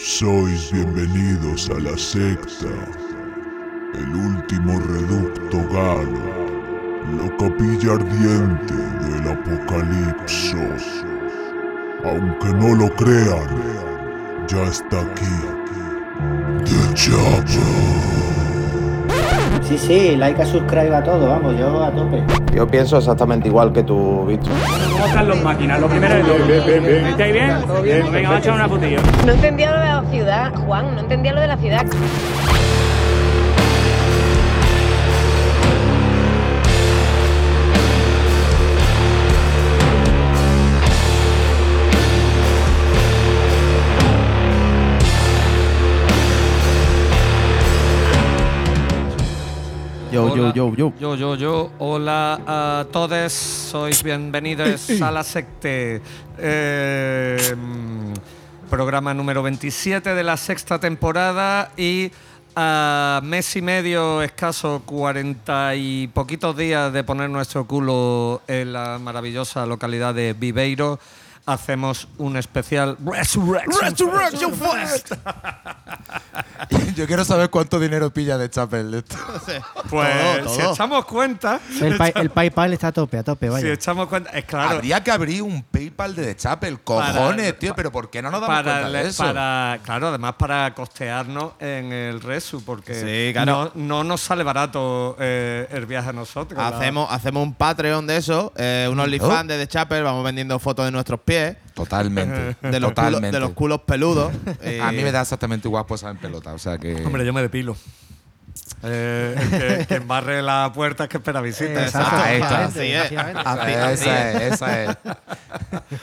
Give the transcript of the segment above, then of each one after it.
Sois bienvenidos a la secta, el último reducto galo, la capilla ardiente del apocalipsis. Aunque no lo crean, ya está aquí. The Chopper. Sí, sí, like a subscribe a todo, vamos, yo a tope. Yo pienso exactamente igual que tú, Víctor. ¿Cómo están los máquinas? Lo primero de todo. ¿Estáis bien? Pues venga, vamos a echar una putilla. No entendía lo de la ciudad, Juan, no entendía lo de la ciudad. Yo, yo, Hola. yo, yo. Yo, yo, yo. Hola a todos. Sois bienvenidos a la secte. Eh, mm, programa número 27 de la sexta temporada y a mes y medio, escaso 40 y poquitos días de poner nuestro culo en la maravillosa localidad de Viveiro, hacemos un especial Resurrection, Fest. Yo quiero saber cuánto dinero pilla de Chapel esto. Pues Todo, si echamos cuenta, El, pa- el PayPal está a tope, a tope, si vaya. echamos cuenta, es claro. Habría que abrir un PayPal de The Chapel. Para- Cojones, tío, pero ¿por qué no nos damos para, cuenta de eso? para- claro, además para costearnos en el Resu, porque Sí, claro. no, no nos sale barato eh, el viaje a nosotros. la- Hacemos, hacemos un Patreon de eso, eh, un OnlyFans de The Chapel, vamos vendiendo fotos de nuestros pies, Totalmente. de los, culos, de los culos peludos. y- A mí me da exactamente igual posar en pelota. O sea que. Hombre, yo me depilo. Eh, el que, que embarre la puerta es que espera visita. Exacto, Ah, ahí está. Así es. efectivamente. Así- esa, es, esa es.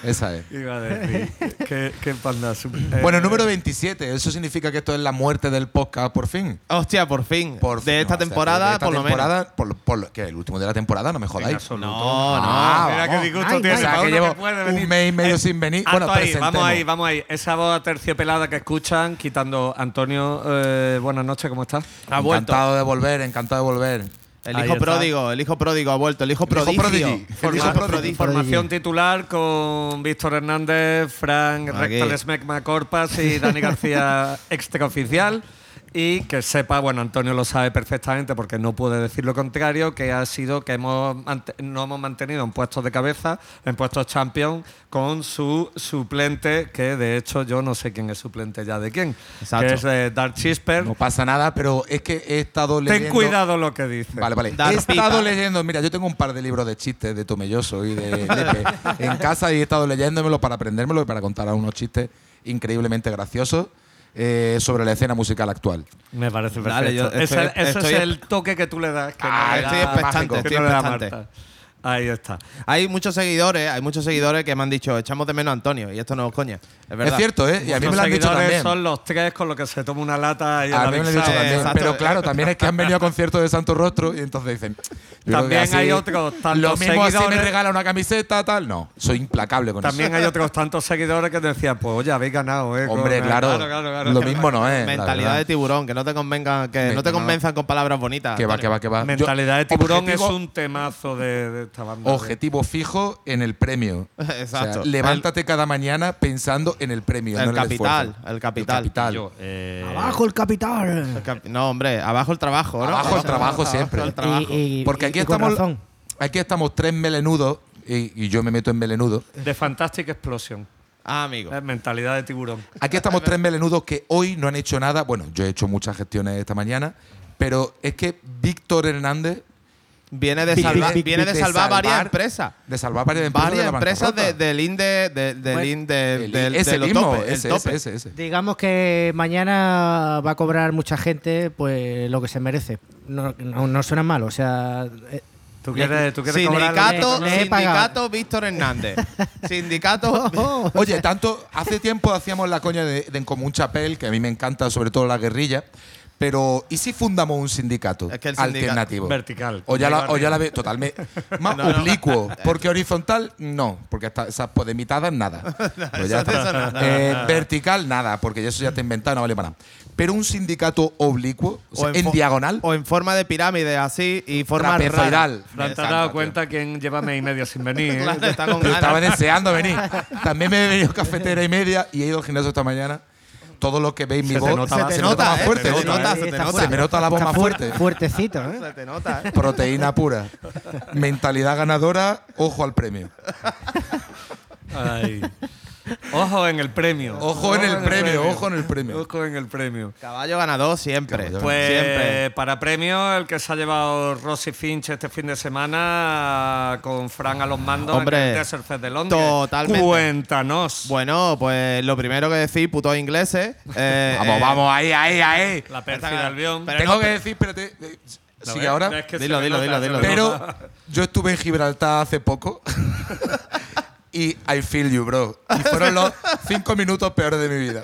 Esa es. Iba a decir. ¿Qué, qué panda? Eh, Bueno, número 27. Eso significa que esto es la muerte del podcast, por fin. Hostia, por fin. Por de fin. esta No, o sea, temporada, de esta por lo menos. temporada, Por, por lo- ¿qué? ¿El último de la temporada? No me jodáis. No, no. Ah, Mira qué disgusto tiene. O sea, que llevo un mes y medio Eh, sin venir. Bueno, ahí, vamos ahí, vamos ahí. Esa voz terciopelada que escuchan, quitando Antonio. eh, buenas noches, ¿cómo estás? Encantado de volver, encantado de volver. El hijo pródigo, el hijo pródigo ha vuelto, el hijo El hijo prodigio. El hijo prodigio. Formación titular con Víctor Hernández, Frank. Rectal Smegma Corpas y Dani García extraoficial. Y que sepa, bueno, Antonio lo sabe perfectamente porque no puede decir lo contrario, que ha sido que hemos no hemos mantenido en puestos de cabeza, en puestos champion, con su suplente, que de hecho yo no sé quién es suplente ya de quién, Exacto. que es de Dark Chisper. No pasa nada, pero es que he estado Ten leyendo. cuidado lo que dice. Vale, vale. Dar he estado pipa. leyendo, mira, yo tengo un par de libros de chistes de Tomelloso y de Lepe en casa y he estado leyéndomelo para aprendérmelo y para contar unos chistes increíblemente graciosos eh, sobre la escena musical actual. Me parece perfecto. Dale, yo ese estoy- ese estoy- es el toque que tú le das. Que Ah, no le estoy da- expectante, que estoy no le da expectante. Ahí está. Hay muchos seguidores, hay muchos seguidores que me han dicho, echamos de menos a Antonio, y esto no es coña. Es Es, verdad. cierto, ¿eh? Y a mí me lo han dicho seguidores también. son los tres con los que se toma una lata y A el mí me lo han dicho también. exacto. Pero claro, también es que han venido a conciertos de Santo Rostro y entonces dicen. También así- hay otros tantos Lo mismo así me seguidores- regala una camiseta, tal. No, soy implacable con También eso. hay otros tantos seguidores que decían, pues oye, habéis ganado, ¿eh? Hombre, claro, claro, claro. Lo mismo no es. Mentalidad de tiburón, que no te convenga, que no te convenzan con palabras bonitas. Que va, que va, que va. Mentalidad de tiburón objetivo- es un temazo de, de esta banda. Objetivo fijo en el premio. Exacto. O sea, levántate cada mañana pensando en el premio, El no capital, el capital. capital. Yo, eh, ¡Abajo el capital! El cap- No, hombre, abajo el trabajo, ¿no? Abajo el trabajo siempre. el trabajo. Y- y- Porque aquí estamos, razón. aquí estamos tres melenudos y, y yo me meto en melenudo. The Fantastic Explosion. Ah, amigo. Eh, mentalidad de tiburón. Aquí estamos tres melenudos que hoy no han hecho nada. Bueno, yo he hecho muchas gestiones esta mañana, pero es que Víctor Hernández Viene de salvar, viene de De salvar varias empresas. de salvar varias empresas, Varias de empresas de- del INDE, de- del de lo mismo, tope, el ese, tope. ese, ese, ese. Digamos que mañana va a cobrar mucha gente pues lo que se merece. No, no, no suena mal, o sea... eh, ¿Tú quieres, tú quieres Sindicato, Le- le sindicato Víctor Hernández. sindicato. Oye, tanto hace tiempo hacíamos la coña de, de En Común Chapel, que a mí me encanta, sobre todo la guerrilla. Pero, ¿y si fundamos un sindicato Es que el sindicato- alternativo? Vertical. O ya, la, o ya la ve totalmente. Más No, no. oblicuo. Porque horizontal, no. Porque hasta esas podemitadas, nada. Pues ya está. eso nada. Eh, vertical, nada. Porque eso ya te inventado, no vale para nada. Pero un sindicato oblicuo, o sea, en, diagonal, O en forma de pirámide, así, y forma trapezoidal. Fran, te has dado tío. cuenta quién lleva mes y medio sin venir. ¿eh? Claro, está con Yo estaba deseando venir. También me he venido cafetera y media y he ido al gimnasio esta mañana. Todo lo que veis mi Se te voz nota se, más- te se nota más eh, fuerte. se nota, se te Está nota. Se me nota la voz más fu- fuerte. Fuertecito, ¿eh? Se te nota, ¿eh? Proteína pura. Mentalidad ganadora, ojo al premio. Ay. Ojo en el premio. Ojo en el premio, ojo en el premio. Ojo en el premio. Caballo ganador siempre. Caballo Pues Siempre. para premio, el que se ha llevado Rosy Finch este fin de semana con Fran a los mandos Hombre, en el Desert Fest de Londres. totalmente. Cuéntanos. Bueno, pues lo primero que decir, putos ingleses. eh, Vamos, eh, vamos, ahí, ahí, ahí. La pérfida Albión. Pero Tengo no, que decir, espérate, eh, ¿Lo sigue ves? ahora. ¿Ves que se Dilo, dilo, nota? dilo, dilo. me Pero yo estuve en Gibraltar hace poco y I feel you, bro. Y fueron los cinco minutos peores de mi vida.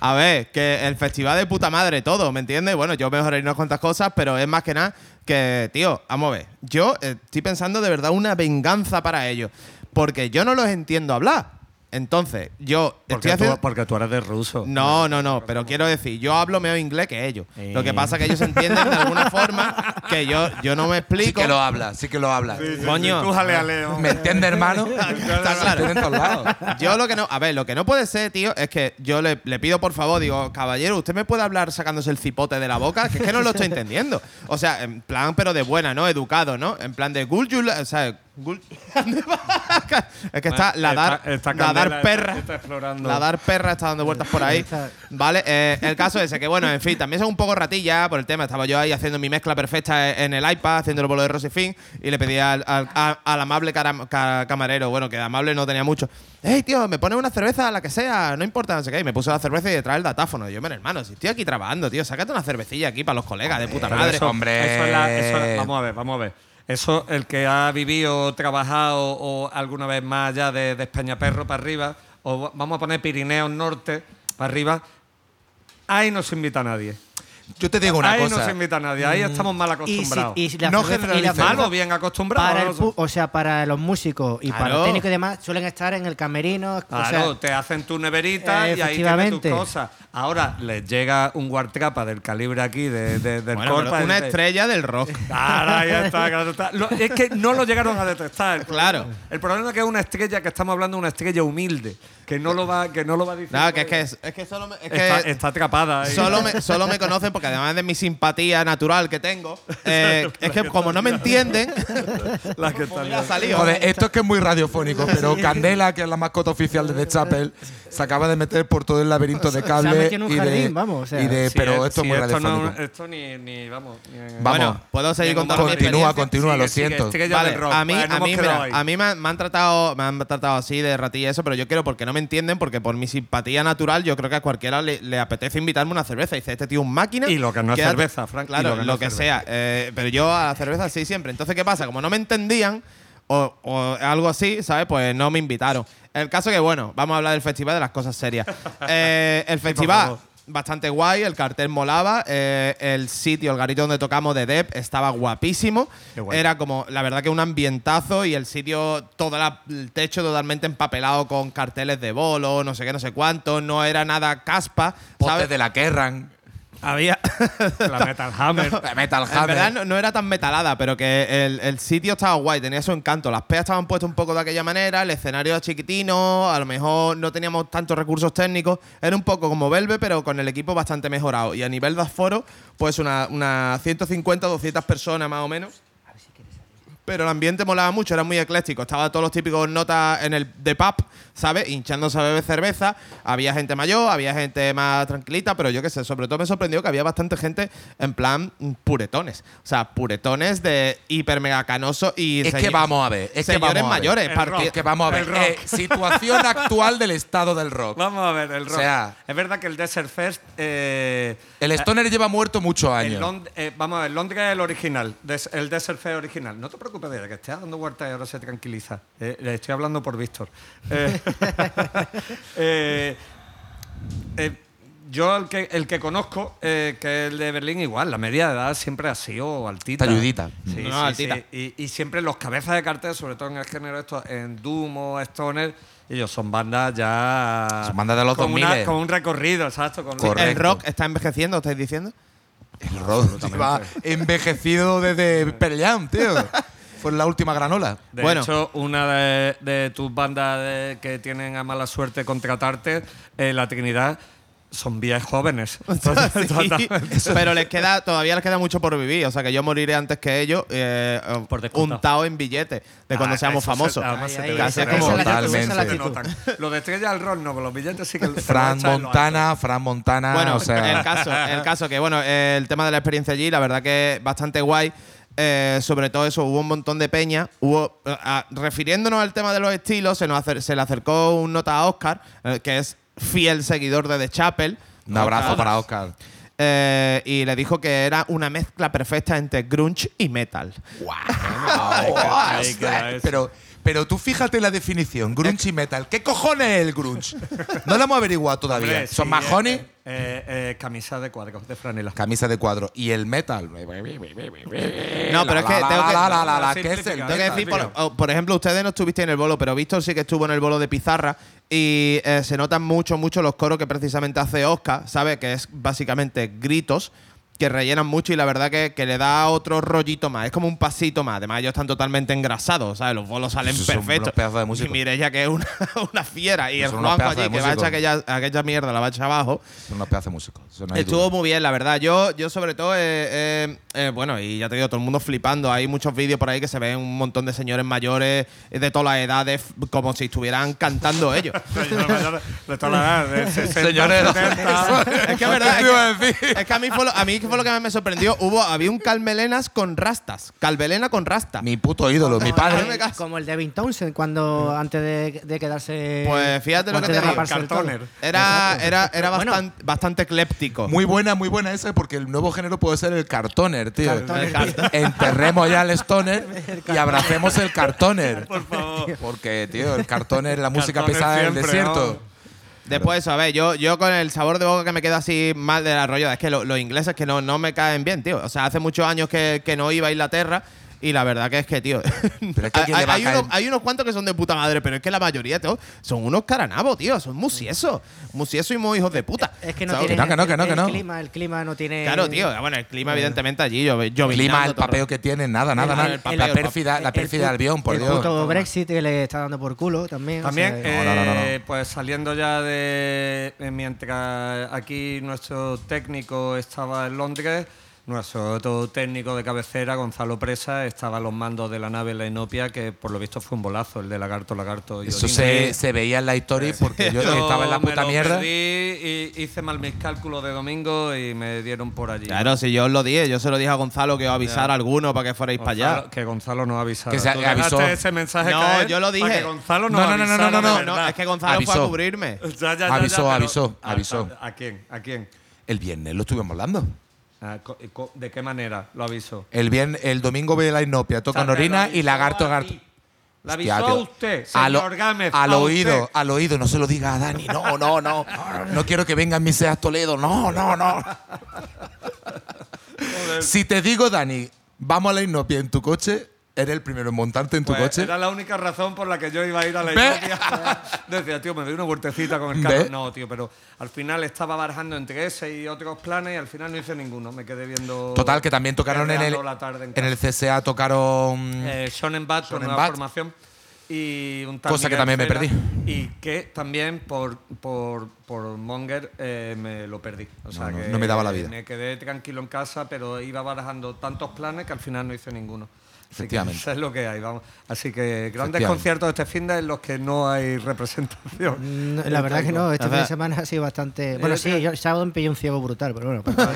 A ver, que el festival de puta madre todo, ¿me entiendes? Bueno, yo mejoré unas cuantas cosas, pero es más que nada que, tío, vamos a ver. Yo eh, estoy pensando de verdad una venganza para ellos. Porque yo no los entiendo hablar. Entonces, yo estoy Porque, haciendo. tú, porque tú eres de ruso. No, no, no, pero quiero decir, yo hablo mejor inglés que ellos. Lo que pasa es que ellos entienden de alguna forma que yo, yo no me Sí explico. que lo habla, sí que lo habla. Coño. Tú jalealeo. ¿Me entiendes, hermano? Está claro. entiende en todos lados. Yo lo que no, a ver, lo que no puede ser, tío, es que yo le, le pido por favor, digo, caballero, ¿usted me puede hablar sacándose el cipote de la boca? Que es que no lo estoy entendiendo. O sea, en plan, pero de buena, ¿no? Educado, ¿no? En plan de Guljul, o sea, Gul- es que está ladar, Esta- esta ladar candela perra. está- está explorando. Ladar perra está dando vueltas por ahí. Vale, eh, el caso ese, que bueno, en fin, también son un poco ratilla por el tema. Estaba yo ahí haciendo mi mezcla perfecta en el iPad, haciéndolo por lo de Rosy Fin, y le pedí al, al- amable ca- camarero, bueno, que de amable no tenía mucho. Hey, tío, me pones una cerveza, la que sea, no importa, no sé qué. Y me puso la cerveza y detrás el datáfono. Y yo, mira, hermano, si estoy aquí trabajando, tío, sácate una cervecilla aquí para los colegas de puta madre. eso- Hombre. Eso es la- eso es- vamos a ver, vamos a ver. Eso, el que ha vivido, trabajado o alguna vez más allá de, de Españaperro para arriba, o vamos a poner Pirineos Norte para arriba, ahí no se invita a nadie. Yo te digo una ahí no cosa. se invita a nadie, ahí estamos mal acostumbrados. y si No y la generalices. cerveza- Mal o bien acostumbrados. no o sea, para los músicos y para los técnicos y demás, suelen estar en el camerino. o Claro, sea, te hacen tu neverita Eh, y ahí tienes tus cosas. Ahora les llega un guartrapa del calibre aquí de, de- del Bueno, Corpa, una de- estrella del rock. Claro, ahí está, claro está. Lo- es que no lo llegaron a detectar. El Claro. problema- El problema es que es una estrella que estamos hablando de una estrella humilde, que no lo va, que no lo va a decir. Nada, que es que, es, es que solo me, es que está, está atrapada. ahí. Solo me, solo me conocen porque además de mi simpatía natural que tengo, eh, es que como no me entienden, La que está pues mira, ha salido. Joder, esto es que es muy radiofónico, pero Candela, que es la mascota oficial de The Chapel, se acaba de meter por todo el laberinto de cable. y de, jardín, vamos, o sea. y de- Sí, pero eh, esto sí, es muy esto no- radiofónico. esto ni, ni, vamos. ni- Vamos. Bueno, puedo seguir contando Continúa, continúa, lo siento. Vale, a mí, Vale, nos a mí, mira, a me, han- me han tratado, me han tratado así de ratilla y eso, pero yo quiero porque no me entienden, porque por mi simpatía natural, yo creo que a cualquiera le, le apetece invitarme una cerveza. Dice, este tío es un máquina. Y lo que no es quédate- cerveza, Frank, Claro, lo lo que es sea. eh, pero yo a la cerveza sí siempre. Entonces, ¿qué pasa? Como no me entendían, o, o algo así, ¿sabes? Pues no me invitaron. El caso que, bueno, vamos a hablar del festival de las cosas serias. Eh, el festival, bastante guay, el cartel molaba, eh, el sitio, el garito donde tocamos de Dep estaba guapísimo. Era como, la verdad que un ambientazo y el sitio, todo la- el techo totalmente empapelado con carteles de bolo, no sé qué, no sé cuánto, no era nada caspa. Potes ¿sabes? de la Kerrang, Había. La Metal Hammer. la Metal En Hammer. verdad no, no era tan metalada, pero que el, el sitio estaba guay, tenía su encanto. Las peas estaban puestas un poco de aquella manera, el escenario era chiquitino, a lo mejor no teníamos tantos recursos técnicos. Era un poco como Velve, pero con el equipo bastante mejorado. Y a nivel de aforo, pues una, una 150 200 personas más o menos. Pero el ambiente molaba mucho, era muy ecléctico. Estaba todos los típicos notas en el de pub, ¿sabes? Hinchándose a beber cerveza. Había gente mayor, había gente más tranquilita, pero yo qué sé, sobre todo me sorprendió que había bastante gente en plan mm, puretones. O sea, puretones de hiper mega canoso y. Es que vamos a ver, es que señores vamos a ver. rock. Es que vamos a ver. Eh, situación actual del estado del rock. Vamos a ver, el rock. sea- es verdad que el Desert Fest. eh, El Stoner lleva muerto muchos años. Lond- eh, vamos a ver, Londres es el original, des- el Desert Fest original. No te preocupes de que esté dando vueltas y ahora se tranquiliza. Eh, le estoy hablando por Víctor. Eh, eh, eh, yo el que, el que conozco, eh, que es el de Berlín, igual, la media de edad siempre ha sido altita. Talludita. Sí, No, sí, altita. sí. Y, y siempre los cabezas de cartel, sobre todo en el género esto, en Doom o Stoner, ellos son bandas ya... Son bandas de los con, una- 2000. con un recorrido, exacto. Con Correcto. ¿El rock está envejeciendo, estáis diciendo? El rock lleva envejecido desde Pearl Jam, tío. Fue la última granola. De Bueno. hecho, una de, de tus bandas de- que tienen a mala suerte contratarte, eh, La Trinidad, Son viejos jóvenes. Sí, pero les queda, todavía les queda mucho por vivir. O sea que yo moriré antes que ellos, eh, Por untado en billetes de cuando Ah, seamos famosos. se Casi se es te como- Totalmente. Lo de estrella al rock no, con los billetes sí que. Fran Montana, Fran Montana, Bueno, o sea, el caso, el caso que bueno, el tema de la experiencia allí, la verdad que bastante guay. Eh, sobre todo eso, hubo un montón de peña. Hubo, eh, refiriéndonos al tema de los estilos, se, nos acer- se le acercó un nota a Oscar, eh, que es fiel seguidor de The Chapel. un abrazo para Oscar. Eh, y le dijo que era una mezcla perfecta entre grunge y metal. Pero, pero tú fíjate la definición, grunge y metal. ¿Qué cojones es el grunge? No lo hemos averiguado todavía. Hombre, ¿Son sí, majones? eh, eh, eh, camisa de cuadros, de franela. Camisa de cuadro. ¿Y el metal? No, pero es que La, tengo la, que- la, la, la, la, Sí, ¿qué es el metal, decir, por, oh, por ejemplo, ustedes no estuvisteis en el bolo, pero Víctor sí que estuvo en el bolo de Pizarra y eh, se notan mucho, mucho los coros que precisamente hace Oscar, ¿sabe? Que es básicamente gritos que rellenan mucho y la verdad que, que le da otro rollito más. Es como un pasito más. Además, ellos están totalmente engrasados, ¿sabes? Los bolos salen son perfectos. unos pedazos de músicos. Y Mireia, que es una, una fiera. Y el Juanjo allí, que va a echar aquella, aquella mierda, la va a echar abajo. Son unos pedazos de músicos. Estuvo duda. muy bien, la verdad. Yo, yo sobre todo, eh, eh, eh, bueno, y ya te digo, todo el mundo flipando. Hay muchos vídeos por ahí que se ven un montón de señores mayores eh, de todas las edades, como si estuvieran cantando ellos. De toda la edad, de 60, Señores, 70. es que es verdad, ¿Qué es te iba a que, decir? es que a mí fue lo, a mí fue lo que más me sorprendió. Hubo, había un calmelenas con rastas. Calvelena con rasta. Mi puto ídolo, mi padre. Como el Devin Townsend cuando antes de, de quedarse. Pues fíjate lo que de te digo, raparse el cartoner. Era, era, era Bueno. bastante, bastante ecléptico. Muy buena, muy buena esa, porque el nuevo género puede ser el cartoner, tío. Cartoner. Enterremos ya el stoner y abracemos el cartoner. Por favor. Porque, tío, el cartoner, la música Cartoner pesada del desierto. ¿no? Después eso, a ver, yo, yo con el sabor de boca que me queda así mal del arroyo, es que lo- los ingleses que no, no me caen bien, tío. O sea, hace muchos años que, que no iba a Inglaterra y la verdad que es que, tío. Pero es que ¿a quién hay, unos, hay unos cuantos que son de puta madre, pero es que la mayoría, tío, son unos caranabos, tío. Son musiesos. Musiesos y muy hijos de puta. Es que no ¿sabes? tiene. Que no, que no, que no, el, que no. clima, el clima no tiene. Claro, tío. Bueno, el clima, evidentemente, allí, yo, El clima, el papeo que tiene, nada, nada, El- nada. el papeo, la el pérfida, la El pérfida pu- Albión, por el Dios. puto Brexit que le está dando por culo también. o También, sea, eh, No, no, no, no. pues saliendo ya de. eh, Mientras aquí nuestro técnico estaba en Londres, nuestro otro técnico de cabecera, Gonzalo Presa, estaba a los mandos de la nave La Inopia, que por lo visto fue un bolazo, el de Lagarto, Lagarto y Eso se, se veía en la historia porque yo Yo estaba en la me puta lo mierda. perdí y hice mal mis cálculos de domingo y me dieron por allí. Claro, si yo os lo dije, yo se lo dije a Gonzalo que os avisara a alguno para que fuerais para allá. Que Gonzalo no avisara. Que se Tú avisó. ese mensaje No, caer yo lo para dije. que Gonzalo no, No, no, no, no, no, no, es que Gonzalo fue a Avisó. cubrirme. Ya, ya, ya, Avisó, avisó, ¿a- avisó. ¿A, a quién? ¿A quién? El viernes lo estuvimos hablando. Ah, co- ¿De qué manera lo avisó? El, viernes, el domingo ve la inopia, toca Norina y lagarto, a lagarto. mí. Lo Hostia, avisó a usted, A lo- Gámez. Al a oído, usted. al oído, no se lo diga a Dani. No, no, no. No quiero que venga mi Seas Toledo. No, no, no. Si te digo, Dani, vamos a la inopia en tu coche, eres el primero en montarte en tu Pues coche. Era la única razón por la que yo iba a ir a la. Inopia. Decía, tío, me doy una vueltecita con el carro. Ve. No, tío, pero al final estaba barajando entre ese y otros planes y al final no hice ninguno. Me quedé viendo. Total, que también tocaron en el, en en el. CSA, tocaron. Eh, Shonen Bat con nueva Bat. formación. Y un tal Cosa que también me perdí. Y que también por, por, por Monger eh, me lo perdí. O sea No, no, que no me daba la vida. Me quedé tranquilo en casa, pero iba barajando tantos planes que al final no hice ninguno. Así que Efectivamente. Eso es lo que hay, vamos. Así que grandes conciertos este fin de en los que no hay representación. No, la verdad que no, este Ajá. fin de semana ha sido bastante. Bueno, sí, yo el sábado me pillé un ciego brutal, pero bueno. pues,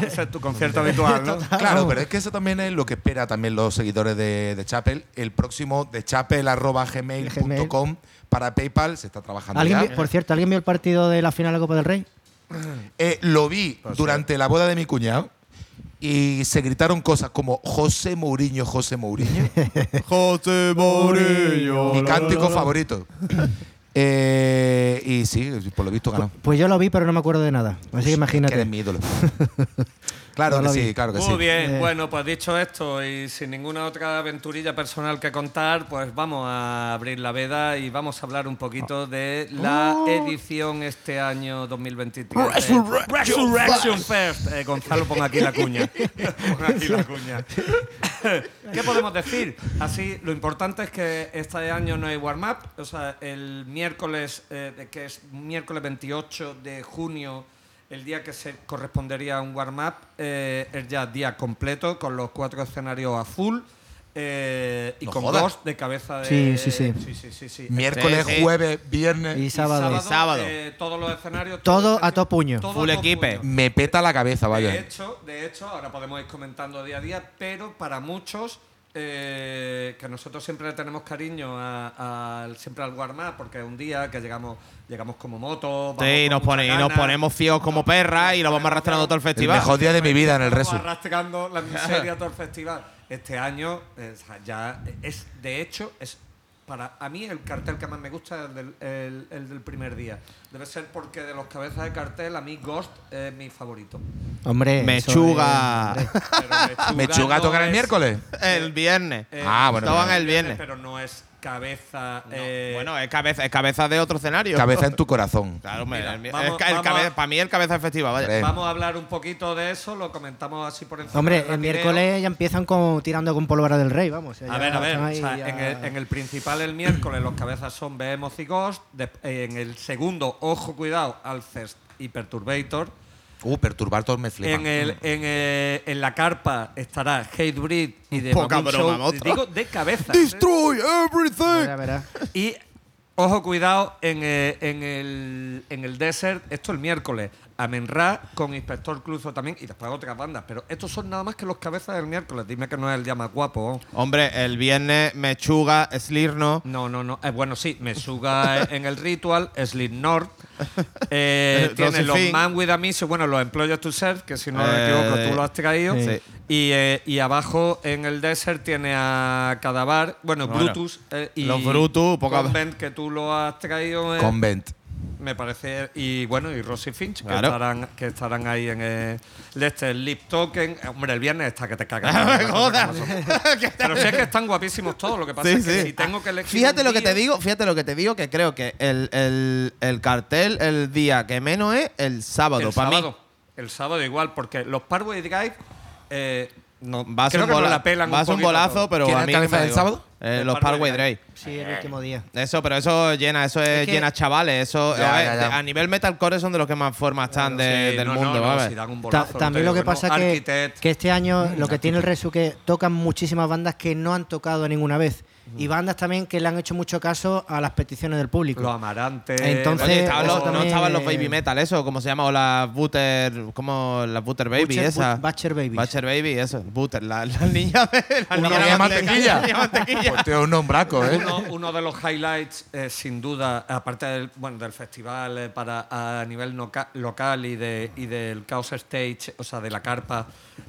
Ese es tu concierto habitual, ¿no? Claro, pero es que eso también es lo que espera también los seguidores de, de Chapel. El próximo de chapel.gmail.com para PayPal se está trabajando ¿Alguien ya. vi- por cierto, ¿alguien vio el partido de la final de la Copa del Rey? Eh, lo vi durante la boda de mi cuñado y se gritaron cosas como José Mourinho, José Mourinho. José Mourinho. mi cántico favorito. Eh, y sí, por lo visto ganó. Pues yo lo vi, pero no me acuerdo de nada. Así que Que eres imagínate. mi ídolo. Claro No que sí, claro que Muy sí. bien, Eh. bueno, pues dicho esto y sin ninguna otra aventurilla personal que contar, pues vamos a abrir la veda y vamos a hablar un poquito de la edición este año 2023. de Resurrection Fest. Eh, Gonzalo, ponga aquí la cuña. Ponga aquí la cuña. ¿Qué podemos decir? Así, lo importante es que este año no hay warm-up. O sea, el miércoles, eh, que es miércoles 28 de junio, el día que se correspondería a un warm-up, eh, es ya día completo, con los cuatro escenarios a full. eh, y No con jodas. dos de cabeza de. Sí, sí, sí. sí, sí, sí, sí. Miércoles, Sí, sí. jueves, viernes. Y Y sábado. sábado. eh, todos los escenarios. Todo a todo puño. todo Full puño. Me peta la cabeza, De vaya. hecho, de hecho, ahora podemos ir comentando día a día, pero para muchos eh, que nosotros siempre le tenemos cariño a, al- siempre al warm-up, porque es un día que llegamos, llegamos como moto, vamos Sí, con nos, mucha pone, y nos ponemos fios como perras y lo vamos arrastrando todo el El festival. mejor día de mi vida en el Resu. arrastrando la miseria todo el festival. Este año eh, o sea, ya es, de hecho, es para a mí el cartel que más me gusta es el del, el- el del primer día. Debe ser porque de los cabezas de cartel a mí Ghost es mi favorito. Hombre, Mechuga. es- ¿Mechuga no toca el es- miércoles? El viernes. eh, Ah, bueno, Estaban el viernes. Pero no es cabeza. No, eh, bueno, es cabeza, es cabeza de otro escenario. Cabeza en tu corazón. Claro, Mira, el- vamos- el para mí el cabeza vaya. Hombre. Vamos a hablar un poquito de eso, lo comentamos así por encima. Hombre, el miércoles ya empiezan con, tirando con pólvora del rey, vamos. A ver, a ver, están o ahí sea, ya- en, el, en el principal el miércoles los cabezas son Behemoth y Ghost, de- en el segundo, ojo, cuidado, Alcest y Perturbator. Uh, perturbar todos me flipan. En, el, en, eh, en la carpa estará Hatebreed y de Poca broma, Show, digo de cabeza. ¿eh? Destroy everything. Verá, verá. Y ojo, cuidado, en, eh, en, el, en el Desert, esto el miércoles, Amenra con Inspector Cluzo también y después otras bandas. Pero estos son nada más que los cabezas del miércoles. Dime que no es el día más guapo. Hombre, el viernes Mechuga, Slirno. No, no, no. Eh, bueno, sí, Mesuga en el Ritual, Slipknot. Eh, tiene los. Man With a Mission, bueno, los Employers to Serve, que si no me Eh, equivoco tú lo has traído. sí. Y, eh, y abajo en el Desert tiene a Cadavar, bueno, Bueno, Brutus. eh, y los Brutus, poca- Convent, que tú lo has traído. eh, Convent. Me parece. Y bueno, y Rosy Finch, Claro. que, estarán, que estarán ahí en el. de este, el Lip Token. Eh, Hombre, el viernes está que te cagas. Pero si es que están guapísimos todos. Lo que pasa Sí, es que sí. si tengo que elegir. Fíjate lo que te digo, fíjate lo que te digo, que creo que el, el- el cartel, el día que menos es el sábado, El para sábado. mí. El sábado igual, porque los Parkway Drive. Eh, no, Va a ser un, bola- la pelan va un todo. pero ¿Quién a mí el sábado? Eh, los Parkway Drive. Sí, el último día. Eso, pero eso llena, eso es, Es que- llena chavales. Eso, Ya, a, ya, ya. a nivel metalcore son de los que más formas están de- Sí, del no, mundo, no, ¿vale? si dan un Ta- bolazo, también lo que pasa Architect. que este año lo que tiene el Resu que tocan muchísimas bandas que no han tocado ninguna vez. Y bandas también que le han hecho mucho caso a las peticiones del público. Los amarantes. Entonces, Oye, estaban los- no estaban los Baby Metal, eso, ¿cómo se llama? O las Butter, ¿cómo? Las Butter Baby, Butcher- esa. Bu- Butcher Babies. Butcher Baby, eso. Butter, la, la niña de la Una niña de mantequilla. La mantequilla. Pues tío, un nombraco, ¿eh? Uno, uno de los highlights, eh, sin duda, aparte del, bueno, del festival eh, para, a nivel noca- local y, de, y del Chaos Stage, o sea, de la carpa,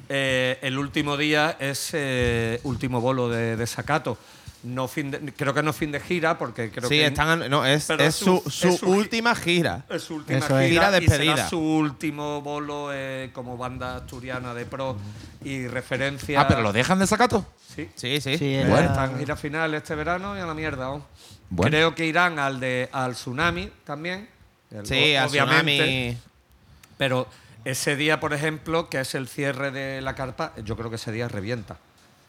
eh, el último día es eh, último bolo de, de Sacato. No fin de- creo que no fin de gira, porque creo Sí, que. están, no, es, es su, es su es su gi- última gira. Es su última Eso es. gira, Gira y será su último bolo eh, como banda asturiana de pro y referencia. Ah, pero lo dejan de sacato. Sí. Sí, sí. Eh, Bueno. Están en gira final este verano y a la mierda. ¿no? Bueno. Creo que irán al de al tsunami también. El- Sí, obviamente. Tsunami. Pero ese día, por ejemplo, que es el cierre de la carpa, yo creo que ese día revienta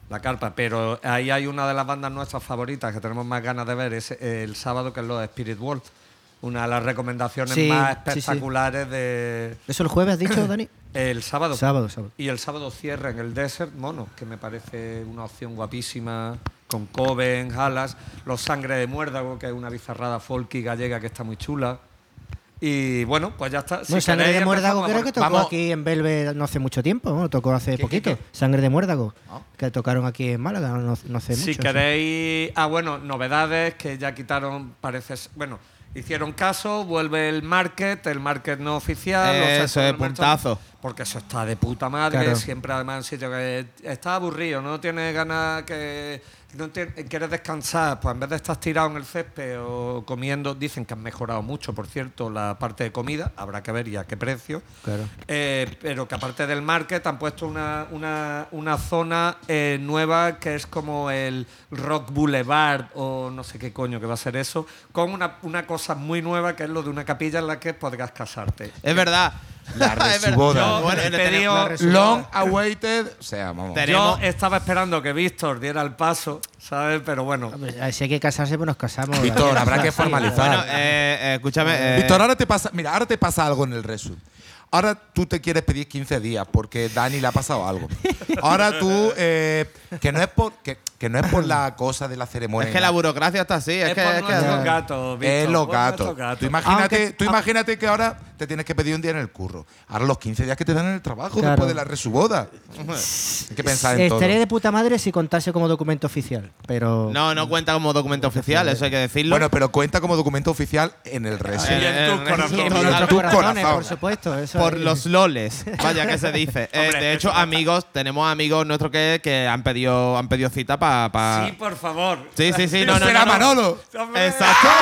la carpa. Pero ahí hay una de las bandas nuestras favoritas que tenemos más ganas de ver, es el sábado, que es los de Spirit World. Una de las recomendaciones Sí, más sí, sí. espectaculares de ¿Eso el jueves has dicho, Dani? el sábado. sábado, sábado. Y el sábado cierra en el Desert Mono, que me parece una opción guapísima, con Coven, Halas, Los Sangre de Muérdago, que es una bizarrada folky gallega que está muy chula. Y bueno, pues ya está. Si Bueno, Sangre queréis, de Muérdago creo que tocó Vamos. aquí en Belve no hace mucho tiempo, ¿no? Tocó hace qué, poquito. qué? Sangre de Muérdago, que tocaron aquí en Málaga no, no hace Si mucho. queréis. Ah, bueno, novedades que ya quitaron, parece. Bueno, hicieron caso, vuelve el market, el market no oficial. Eso es puntazo. Porque eso está de puta madre, Claro. siempre además en sitio que está aburrido, no tiene ganas que no te- quieres descansar, pues en vez de estar tirado en el césped o comiendo, dicen que han mejorado mucho, por cierto, la parte de comida, habrá que ver ya qué precio. Claro. Eh, pero que aparte del market han puesto una, una, una zona eh, nueva que es como el Rock Boulevard o no sé qué coño que va a ser eso, con una, una cosa muy nueva que es lo de una capilla en la que podrás casarte. Es verdad. La resuboda. Yo Bueno, tenemos- pedido- la resuboda. Long awaited. O sea, vamos. Yo estaba esperando que Víctor diera el paso, ¿sabes? Pero bueno. Si hay que casarse, pues nos casamos. Víctor, habrá que formalizar. Bueno, eh, eh, escúchame. eh, Víctor, ahora te pasa, mira, ahora te pasa algo en el resu. Ahora tú te quieres pedir 15 días porque Dani le ha pasado algo. Ahora tú, eh, que no es por que, que no es por la cosa de la ceremonia. es que la burocracia está así. Es, Es, que, por es que- nuestros gatos, es los gatos. gatos. Tú imagínate, Aunque- tú imagínate que ahora te tienes que pedir un día en el curro. Ahora los 15 días que te dan en el trabajo Claro. después de la resuboda. Hay que pensar en todo. Estaría de puta madre si contase como documento oficial, pero. No, no cuenta como documento oficial, eso hay que decirlo. Bueno, pero cuenta como documento oficial en el en Eh, tus eh, corazones. Sí, en total. nuestros Tu corazones, corazón. por supuesto. eso por los loles, vaya que se dice. Eh, Hombre, de hecho, amigos, tenemos amigos nuestros que, que han pedido han pedido cita para. Sí, por favor. Sí, sí, sí, no, no, Será no, no. Manolo. Exacto.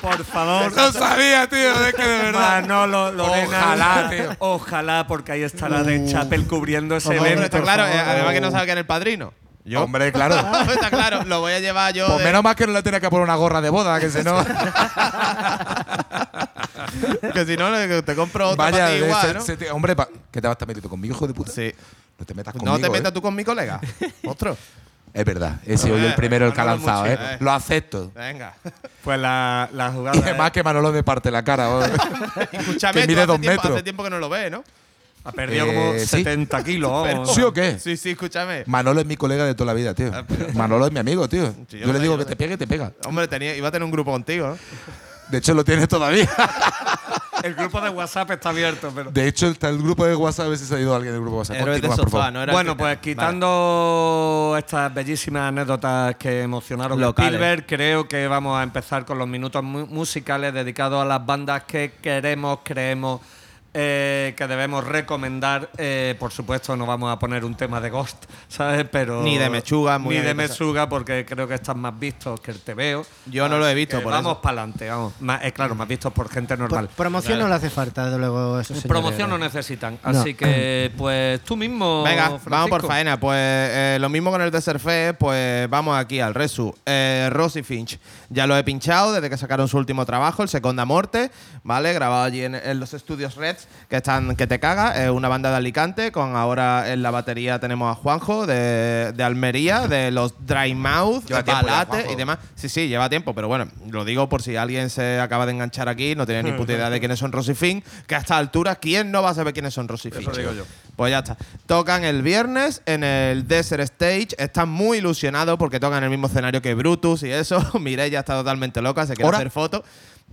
Por favor. No sabía, tío, es que de verdad. Manolo, Lorena. Ojalá, tío. Ojalá, porque ahí estará de Chapel cubriendo ese evento. está claro, eh, además que no sabe quién es el padrino. Yo. Hombre, claro. está claro, lo voy a llevar yo. Pues de- menos mal que no le tenía que poner una gorra de boda, que si no. que si no, le- te compro otra Vaya, para ti de igual, ¿no? hombre, pa- ¿qué te vas a estar metiendo conmigo, hijo de puta? Sí. No te metas conmigo. No te ¿eh? metas tú con mi colega. Otro. Es verdad, he sido yo el Eh, primero el que ha lanzado, ¿eh? Eh. Lo acepto. Venga. Pues la, la jugada. Y además que Manolo me parte la cara. ¿eh? Escúchame, Que tú mide hace dos tiempo, metros. Hace tiempo que no lo ves, ¿no? Ha perdido Eh, como sí. 70 kilos. vamos. ¿Sí o qué? Sí, sí, escúchame. Manolo es mi colega de toda la vida, tío. Ah, Manolo es mi amigo, tío. Sí, yo le sé, digo yo que te pegue, te pega. Hombre, tenía, iba a tener un grupo contigo. De hecho, lo tienes todavía. El grupo de WhatsApp está abierto, pero. De hecho, está el grupo de WhatsApp, a ver si se ha ido alguien del grupo de WhatsApp. Héroes de Continúa, por sofá, favor. no era Bueno, pues quitando estas bellísimas anécdotas que emocionaron a Locales. Spielberg, creo que vamos a empezar con los minutos mu- musicales dedicados a las bandas que queremos, creemos eh, que debemos recomendar. Eh, por supuesto, no vamos a poner un tema de Ghost, ¿sabes? Pero Ni de Mechuga, muy Ni de. Mechuga, porque creo que están más vistos que el TVO. Yo no lo he visto, por vamos para adelante, vamos. Más, eh, claro, más vistos por gente normal. Por- promoción no le hace falta, desde luego. Eso señores. Promoción no necesitan. No. Así que, pues tú mismo. Venga, vamos por faena. Pues eh, lo mismo con el Desert Fest, pues vamos aquí al Resu. Eh, Rosy Finch, ya lo he pinchado desde que sacaron su último trabajo, el Seconda Morte, ¿vale? Grabado allí en, en los estudios Que están que te caga. Es una banda de Alicante, con ahora en la batería tenemos a Juanjo de, de Almería, de los Dry Mouth, Lleva tiempo ya, Balate Juanjo. y demás. Sí, sí, lleva tiempo, pero bueno, lo digo por si alguien se acaba de enganchar aquí, no tiene ni puta idea de quiénes son Rosy Finch, que a esta altura, ¿quién no va a saber quiénes son digo yo. Pues ya está. Tocan el viernes en el Desert Stage. Están muy ilusionados porque tocan en el mismo escenario que Brutus y eso. Mireia está totalmente loca, se quiere ¿Hora? hacer fotos.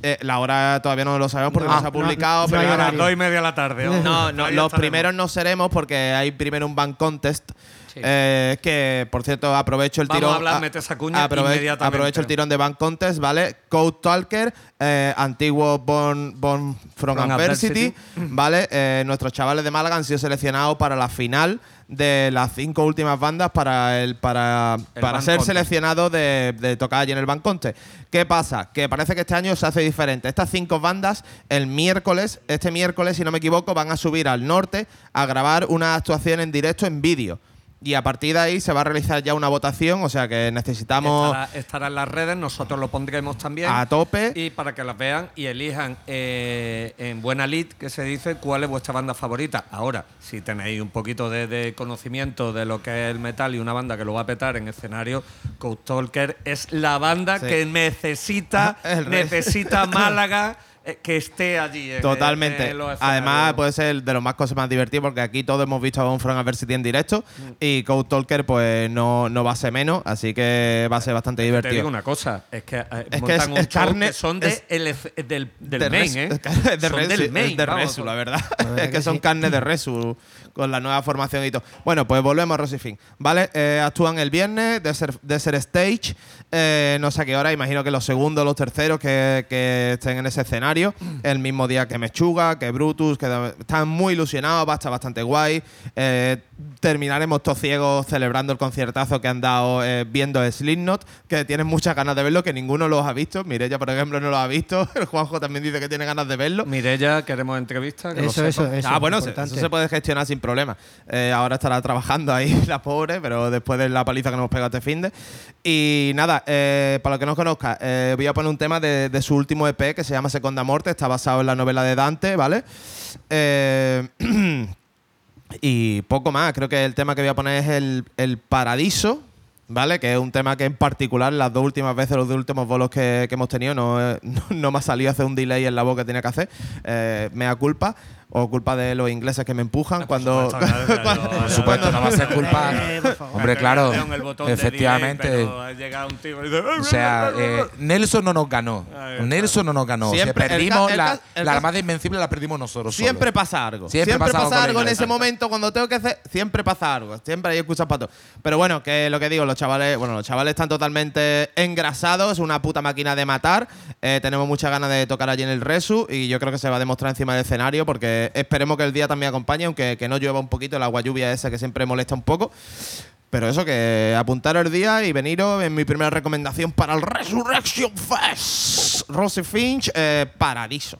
Eh, la hora todavía no lo sabemos porque no, No, se ha publicado. no pero A ahora- las dos y media de la tarde. no, no, los estaremos. primeros no seremos porque hay primero un Band Contest. Sí. eh, que por cierto aprovecho el Vamos tirón. a hablar, mete esa cuña aprove- inmediatamente. Aprovecho el tirón de Band Contest, ¿vale? Code Talker, eh, antiguo Born, Born from, From Adversity, Adversity. ¿vale? Eh, nuestros chavales de Málaga han sido seleccionados para la final de las cinco últimas bandas para el para, El para ser Contest. seleccionados de, de tocar allí en el Band Contest. ¿Qué pasa? Que parece que este año se hace diferente. Estas cinco bandas, el miércoles, este miércoles, si no me equivoco, van a subir al norte a grabar una actuación en directo en vídeo. Y a partir de ahí se va a realizar ya una votación, o sea que necesitamos Estará, estará en las redes, nosotros lo pondremos también. a tope. Y para que las vean y elijan eh, en buena lead, que se dice, cuál es vuestra banda favorita. Ahora, si tenéis un poquito de, de conocimiento de lo que es el metal y una banda que lo va a petar en escenario, Code Talker es la banda Sí. que necesita, necesita Málaga que esté allí. en- Totalmente. en los Además, puede ser de los más cosas más divertidos porque aquí todos hemos visto a Von From Adversity en directo Mm. y Code Talker pues no, no va a ser menos, así que va a ser bastante Te digo divertido. una cosa, es que, eh, que montan es- un es show carne- que son de es- el ef- del, del De main, resu- ¿eh? de Son del main, de resu, la verdad. verdad es que que son carne de resu con la nueva formación y todo. Bueno, pues volvemos a Rosy Fin. ¿Vale? Eh, actúan el viernes, Desert, Desert Stage. eh, no sé a qué hora, imagino que los segundos, los terceros que, que estén en ese escenario. el mismo día que Mechuga, que Brutus, que están muy ilusionados, va a estar bastante guay. Eh, terminaremos todos ciegos celebrando el conciertazo que han dado eh, viendo Slipknot, que tienen muchas ganas de verlo, que ninguno los ha visto. Mireya, por ejemplo, no lo ha visto. El Juanjo también dice que tiene ganas de verlo. Mirella, queremos entrevista. que lo Eso, eso, eso. ah, bueno, se- importante. eso se puede gestionar sin problema. Eh, ahora estará trabajando ahí la pobre, pero después de la paliza que nos pegado este fin de. Y nada, eh, para los que no os conozca, eh, voy a poner un tema de, su último EP que se llama Seconda Morte, está basado en la novela de Dante, ¿vale? Eh, y poco más, creo que el tema que voy a poner es el, el Paradiso. ¿Vale? Que es un tema que en particular las dos últimas veces, los dos últimos bolos que, hemos tenido, no, no, me ha salido hacer un delay en la voz que tenía que hacer. Eh, me culpa. O culpa de los ingleses que me empujan cuando. supuesto, claro, claro. cuando- Por supuesto, no va a ser culpa. Eh. Hombre, claro, Con el botón de efectivamente. delay, pero ha llegado un tío y dice, O sea, eh, Nelson no nos ganó. Está. Nelson no nos ganó. Siempre- O sea, perdimos el ca- el la, el la Armada Invencible la perdimos nosotros. Siempre pasa algo. Siempre Siempre, pasa algo pasa con algo en ese momento cuando tengo que hacer. Siempre pasa algo. Siempre hay excusas para todo. Pero bueno, que lo que digo, los chavales, bueno, los chavales están totalmente engrasados, es una puta máquina de matar. Eh, tenemos muchas ganas de tocar allí en el Resu y yo creo que se va a demostrar encima del escenario porque esperemos que el día también acompañe, aunque que no llueva un poquito, el agua lluvia esa que siempre molesta un poco. Pero eso, que apuntaros el día y veniros en mi primera recomendación para el Resurrection Fest. Rosy Finch, eh, Paradiso.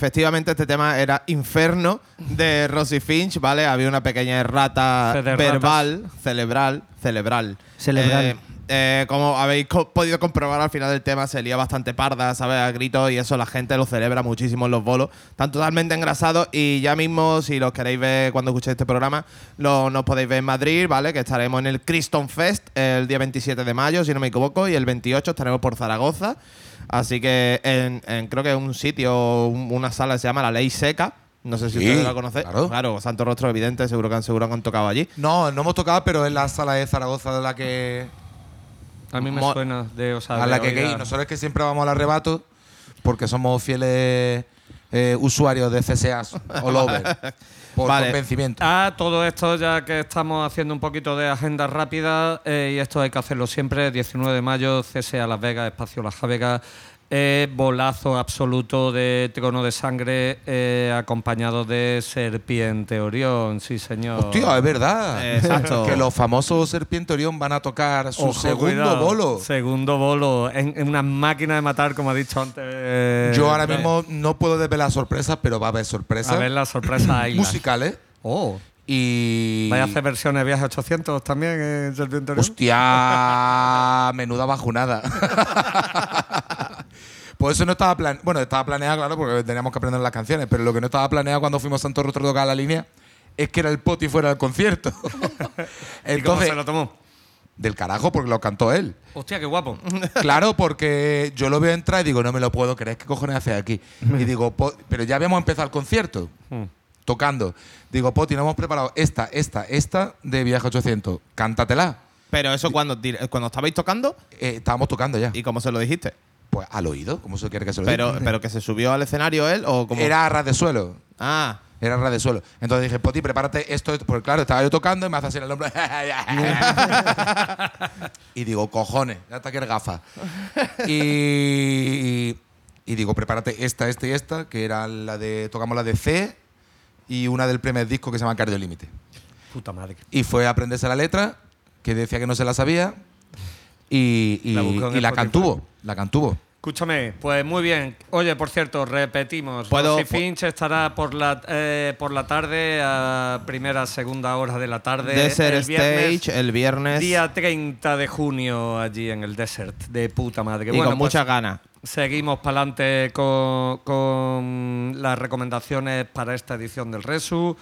Efectivamente este tema era Inferno de Rosy Finch, ¿vale? Había una pequeña errata verbal, cerebral, cerebral. Cerebral. Eh, eh, como habéis co- podido comprobar al final del tema, se lía bastante parda, ¿sabes? A gritos y eso la gente lo celebra muchísimo en los bolos. Están totalmente engrasados y ya mismo, si los queréis ver cuando escuchéis este programa, lo, nos podéis ver en Madrid, ¿vale? Que estaremos en el Criston Fest el día 27 de mayo, si no me equivoco, y el 28 estaremos por Zaragoza. Así que en, en- creo que es un sitio, un- una sala que se llama La Ley Seca. No sé si Sí, ustedes la conocen. claro. Santo Rostro Evidente, seguro que han, seguro que han tocado allí. No, no hemos tocado, pero es la sala de Zaragoza de la que. A mí me Mo- suena de. O sea, a de la que ir. Nosotros es que siempre vamos al arrebato porque somos fieles eh, usuarios de CSAs all over. Por Vale. convencimiento. Ah, todo esto ya que estamos haciendo un poquito de agenda rápida eh, y esto hay que hacerlo siempre. 19 de mayo, CSA Las Vegas, Espacio Las Vegas. Eh, bolazo absoluto de Trono de Sangre eh, acompañado de Serpiente Orión, sí señor. Hostia, es verdad. Exacto. Que los famosos Serpiente Orión van a tocar su Ojo, segundo cuidado. bolo. Segundo bolo. En, en una máquina de matar, como ha dicho antes. eh, Yo ahora eh, mismo no puedo desvelar sorpresas, pero va a haber sorpresas A ver la sorpresa ahí. musicales. Oh. Y. Vaya a hacer versiones de Viaje 800 también en Serpiente Orión. Hostia, menuda bajunada. Pues eso no estaba planeado. Bueno, estaba planeado, claro, porque teníamos que aprender las canciones, pero lo que no estaba planeado cuando fuimos a Santo Rostro a tocar la línea es que era el poti fuera del concierto. ¿Y cómo Entonces, se lo tomó? del carajo, porque lo cantó él. Hostia, qué guapo. Claro, porque yo lo veo entrar y digo, no me lo puedo creer, ¿qué cojones hace aquí? Y digo, "Po- pero ya habíamos empezado el concierto, Hmm. tocando. Digo, Poti, no hemos preparado esta, esta, esta de Viaje 800. Cántatela. Pero eso cuando, cuando estabais tocando Eh, estábamos tocando ya. y cómo se lo dijiste. Pues al oído, ¿cómo se quiere que se lo Pero, diga? pero que se subió al escenario él o como. Era a ras de suelo. Ah. Era a ras de suelo. Entonces dije, Poti, prepárate esto, esto. Porque claro, estaba yo tocando y me hace así en el hombro. y digo, cojones, ya está que eres gafa. y, y digo, prepárate esta, esta y esta, que era la de. Tocamos la de C y una del primer disco que se llama Cardio Límite. Puta madre. Y fue a aprenderse la letra, que decía que no se la sabía. Y, y- La y cantuvo. La cantuvo. Escúchame, pues muy bien. Oye, por cierto, repetimos. Puedo- Rosy Finch estará por la, eh, por la tarde, a primera, segunda hora de la tarde. Desert el viernes, Stage el viernes. Día 30 de junio allí en el Desert, de puta madre. y Bueno, con pues muchas ganas. Seguimos para adelante con, con las recomendaciones para esta edición del Resu.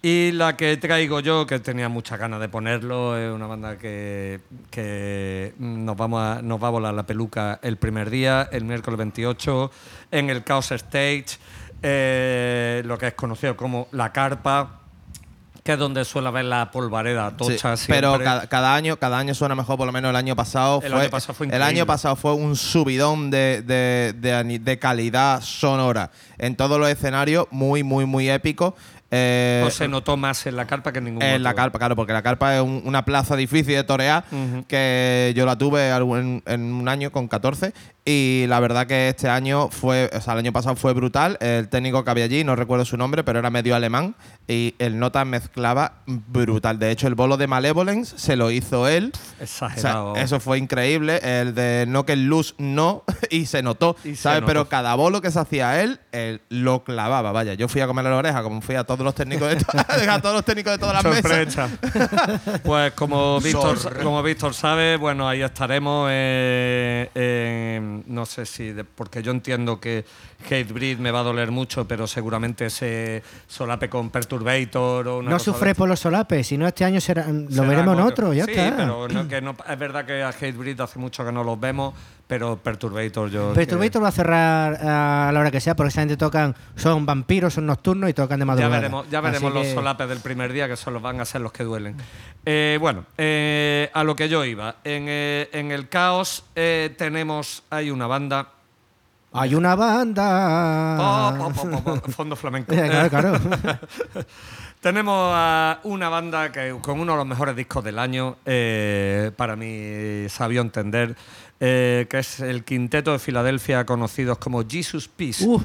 Y la que traigo yo, que tenía muchas ganas de ponerlo, es una banda que, que nos, vamos a- nos va a volar la peluca el primer día, el miércoles 28, en el Chaos Stage, eh, lo que es conocido como La Carpa, que es donde suele haber la polvareda Sí, tocha pero siempre. cada, cada año cada año suena mejor, por lo menos el año pasado El fue, año pasado fue el año pasado fue un subidón de, de, de de calidad sonora en todos los escenarios, muy, muy, muy épico. Eh, No se notó más en la carpa que en ningún en la otro. carpa, claro, porque la carpa es un- una plaza difícil de torear, Ujú. que yo la tuve en, en un año con 14 y la verdad que este año fue, o sea, el año pasado fue brutal. El técnico que había allí, no recuerdo su nombre, pero era medio alemán y el nota mezclaba brutal. De hecho, el bolo de Malevolence se lo hizo él. O sea, Exagerado. eso fue increíble. El de No que Luz no, y se notó, Y se ¿sabes? notó. Pero cada bolo que se hacía él, él lo clavaba. Vaya, yo fui a comerle la oreja, como fui a todos los técnicos de, to- a todos los técnicos de todas las mesas. Sorpresa. pues como Víctor, como Víctor sabe, bueno, ahí estaremos. eh, en- no sé si, de- porque yo entiendo que Hatebreed me va a doler mucho, pero seguramente se solape con Perturbator o una No cosa de sufre esta. por los solapes, si no este año será, lo Será veremos en otro, ya sí, está. pero no, que no- es verdad que a Hatebreed hace mucho que no los vemos, pero Perturbator yo. Perturbator va a cerrar a la hora que sea, porque esa gente tocan, son vampiros, son nocturnos y tocan de Ya madrugada. veremos, ya veremos los que- solapes del primer día, que solo van a ser los que duelen. Eh, bueno, eh, a lo que yo iba. En, eh, en el caos eh, tenemos, hay una banda. Hay una banda. Po, po, po, po, po, fondo flamenco. claro, claro. Tenemos a una banda que con uno de los mejores discos del año, eh, para mí sabio entender, eh, que es el quinteto de Filadelfia, conocidos como Jesus Peace. Uh,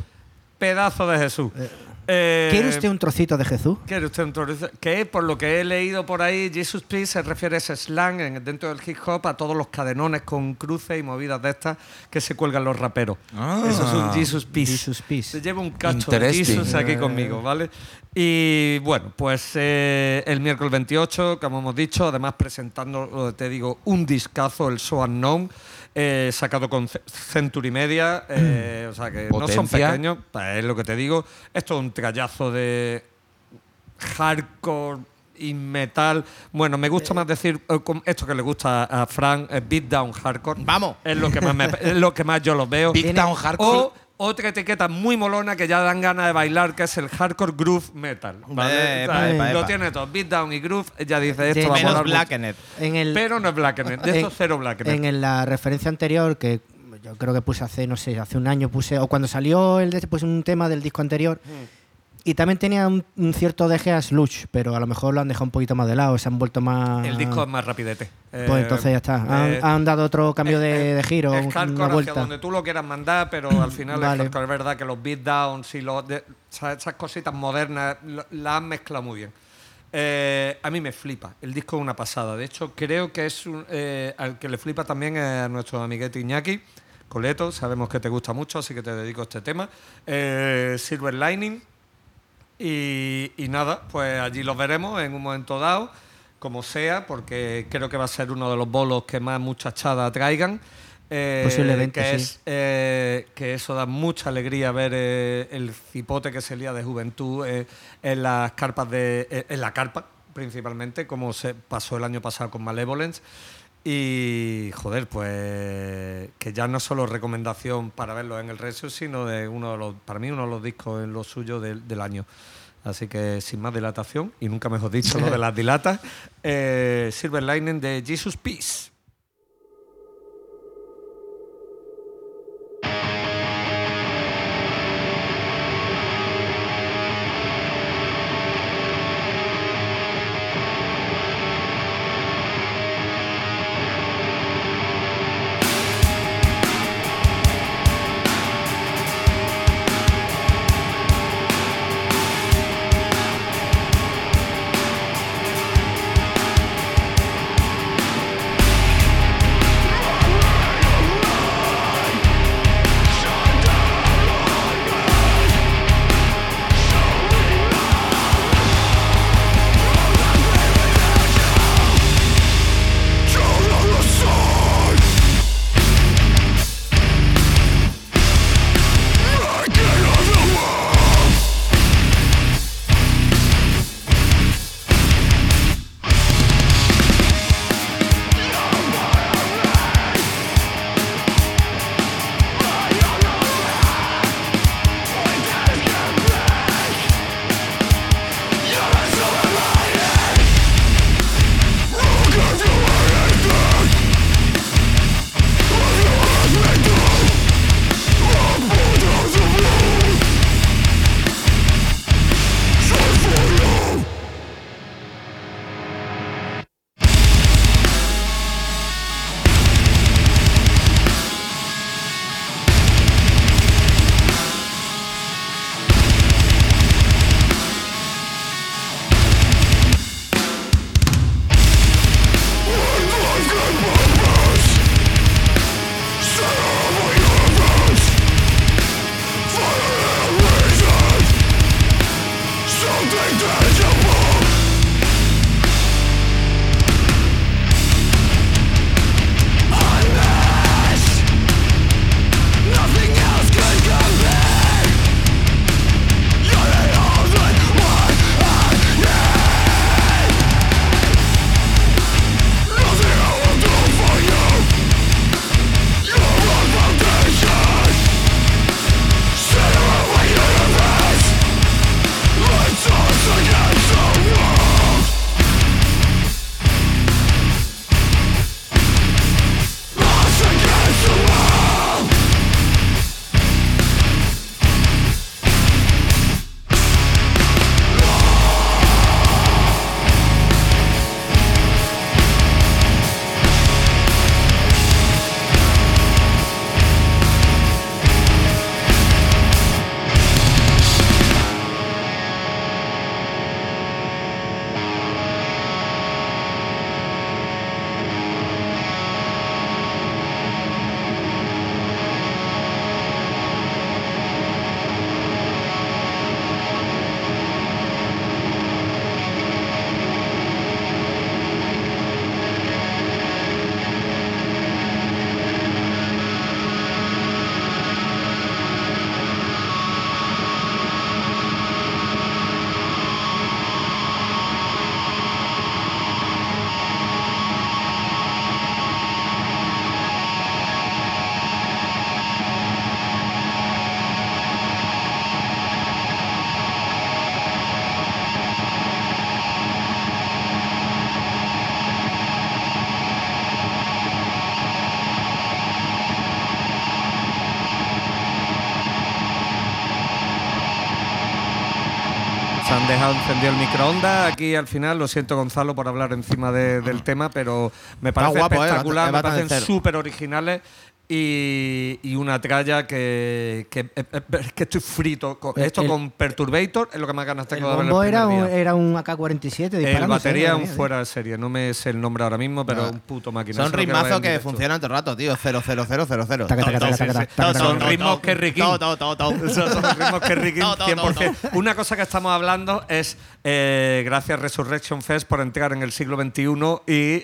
Pedazo de Jesús. Eh, ¿Quiere usted un trocito de Jesús? ¿Quiere usted un trocito? Que por lo que he leído por ahí, Jesus Peace se refiere a ese slang en- dentro del hip hop a todos los cadenones con cruces y movidas de estas que se cuelgan los raperos. Ah. Eso es un Jesus Peace. Jesus Peace. Se lleva un cacho de. Jesus aquí conmigo, ¿vale? Y bueno, pues eh, el miércoles 28, como hemos dicho, además presentando, eh, te digo, un discazo, el So Unknown, eh, sacado con Ce- Century Media, eh, o sea que no son pequeños, es lo que te digo. Esto es un trayazo de hardcore y metal. Bueno, me gusta más decir eh, esto que le gusta a Frank, eh, beatdown hardcore. Vamos. Es lo que más, me- es lo que más yo los veo. Big Town Hardcore. O otra etiqueta muy molona que ya dan ganas de bailar, que es el hardcore groove metal. ¿vale? Epa, O sea, epa, Lo tiene todo, beatdown y groove, ya dice esto De va Menos. Blackened. En el, Pero no es Blackened, de esto cero Blackened. En la referencia anterior, que yo creo que puse hace, no sé, hace un año puse, o cuando salió el de- pues un tema del disco anterior, y también tenía un, un cierto deje a Slush, pero a lo mejor lo han dejado un poquito más de lado, se han vuelto más... El disco es más rapidete. Pues Eh, entonces ya está, han, eh, han dado otro cambio de, es- de giro, es una hardcore hacia vuelta. donde tú lo quieras mandar, pero al final Vale. es verdad que los beatdowns y los de- esas cositas modernas las han mezclado muy bien. Eh, a mí me flipa. El disco es una pasada. De hecho, creo que es un, al que le flipa también a nuestro amiguete Iñaki. Coleto, sabemos que te gusta mucho, así que te dedico a este tema. Silver Lining. Y, y nada, pues allí los veremos en un momento dado, como sea, porque creo que va a ser uno de los bolos que más muchachada traigan. Eh, Posiblemente, que sí. es eh, que eso da mucha alegría ver eh, el cipote que se lía de juventud en las carpas de en la carpa principalmente como se pasó el año pasado con Malevolence y joder pues que ya no solo recomendación para verlo en el resto sino de uno de los para mí uno de los discos en lo suyo del, del año. Así que sin más dilatación y nunca mejor dicho lo de las dilatas eh, Silver Lining de Jesus Peace encendido el microondas aquí al final. Lo siento, Gonzalo, por hablar encima de- del tema, pero me parece guapo, eh, espectacular, me parecen súper originales. Y, y una tralla que, que, eh, eh, es que estoy frito. El- esto el- con Perturbator es lo que más ganas El tengo de ver bombo el era un, día. era un AK-47 El batería un fuera de serie, no me sé el nombre ahora mismo, pero un puto máquina. Son ritmazos en que directo. funcionan todo el rato, tío. 0, 0, 0, 0, 0. Taca, taca, taca, taca, taca, Son taca. ritmos que. Esos son ritmos que 100%. Una cosa que estamos hablando es, eh, gracias Resurrection Fest por entrar en el siglo XXI y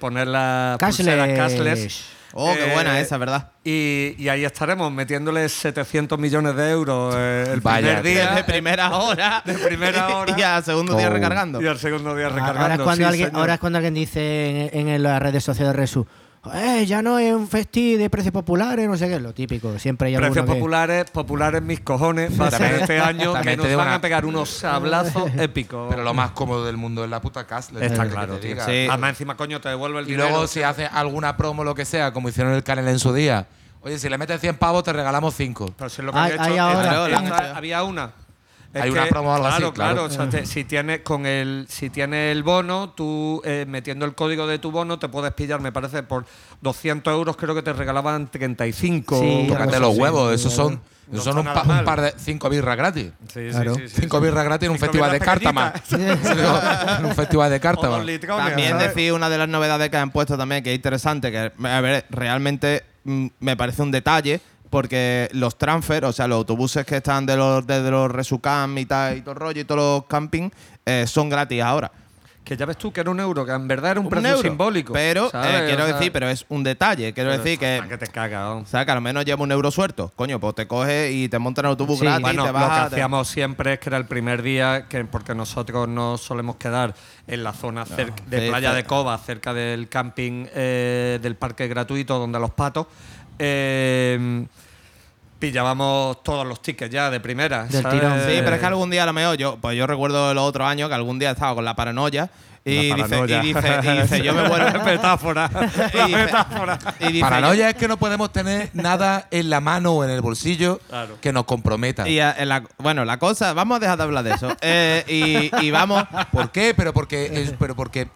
poner las pulseras Cashless. Oh, qué Eh, buena esa, ¿verdad? Y, y ahí estaremos metiéndole 700 millones de euros eh, el Vaya, primer día. De primera hora. De primera hora. y al segundo día Oh. recargando. Y al segundo día Ahora- recargando. Ahora es, cuando sí, alguien, señor. ahora es cuando alguien dice en, en las redes sociales de Resu, eh, ya no es un festi de precios populares, no sé qué, lo típico. Siempre hay Precios que- populares, populares mis cojones. Va a ser este año que nos van una- a pegar unos sablazos épicos. Pero lo más cómodo del mundo es la puta cashless. Está claro, tío. Sí. Además, encima, coño, te devuelve el Y dinero. luego, si hace alguna promo lo que sea, como hicieron el canal en su día, oye, si le metes 100 pavos, te regalamos 5. Pero si es lo que Hay- han hecho, hay ahora- Claro, había una. Es Hay una que, promo o algo así, claro, claro. Claro, o sea, te- si tienes con el si tienes el bono, tú eh, metiendo el código de tu bono te puedes pillar, me parece, por 200 euros creo que te regalaban 35. Sí, Tócate los así, huevos, sí, esos son, No esos son un, pa- par de 5 birras gratis. Sí, Claro. sí, sí, sí, 5 sí. birras gratis en un Cinco festival de pequeñitas. en un festival de litrones, También decir una de las novedades que han puesto también, que es interesante, que a ver, realmente mm, me parece un detalle, porque los transfer, o sea, los autobuses que están de los, de los Resucam y tal, y todo el rollo, y todos los camping, eh, son gratis ahora. Que ya ves tú que era un euro, que en verdad era un, Un precio euro. simbólico. Pero, eh, quiero O sea, decir, pero es un detalle. Quiero decir que. está que te cagas. ¿no? O sea, que al menos lleva un euro suelto. Coño, pues te coges y te montan en autobús Sí. gratis, Bueno, te lo que te- hacíamos siempre es que era el primer día, que porque nosotros nos solemos quedar en la zona cerca de sí, Playa sí. de Cova, cerca del camping eh, del parque gratuito donde los patos. eh, pillábamos todos los tickets ya de primera. Del ¿sabes? tirón. Sí, pero es que algún día a lo mejor yo, pues yo recuerdo los otros años que algún día estaba con la paranoia y, dice, paranoia. y dice, y dice, yo me vuelvo. metáfora. y la dice- metáfora. y dice, Paranoia es que no podemos tener nada en la mano o en el bolsillo Claro. que nos comprometa. Y a- en la- bueno, la cosa, vamos a dejar de hablar de eso. Eh, y, y vamos. ¿Por qué? Pero porque, es- pero porque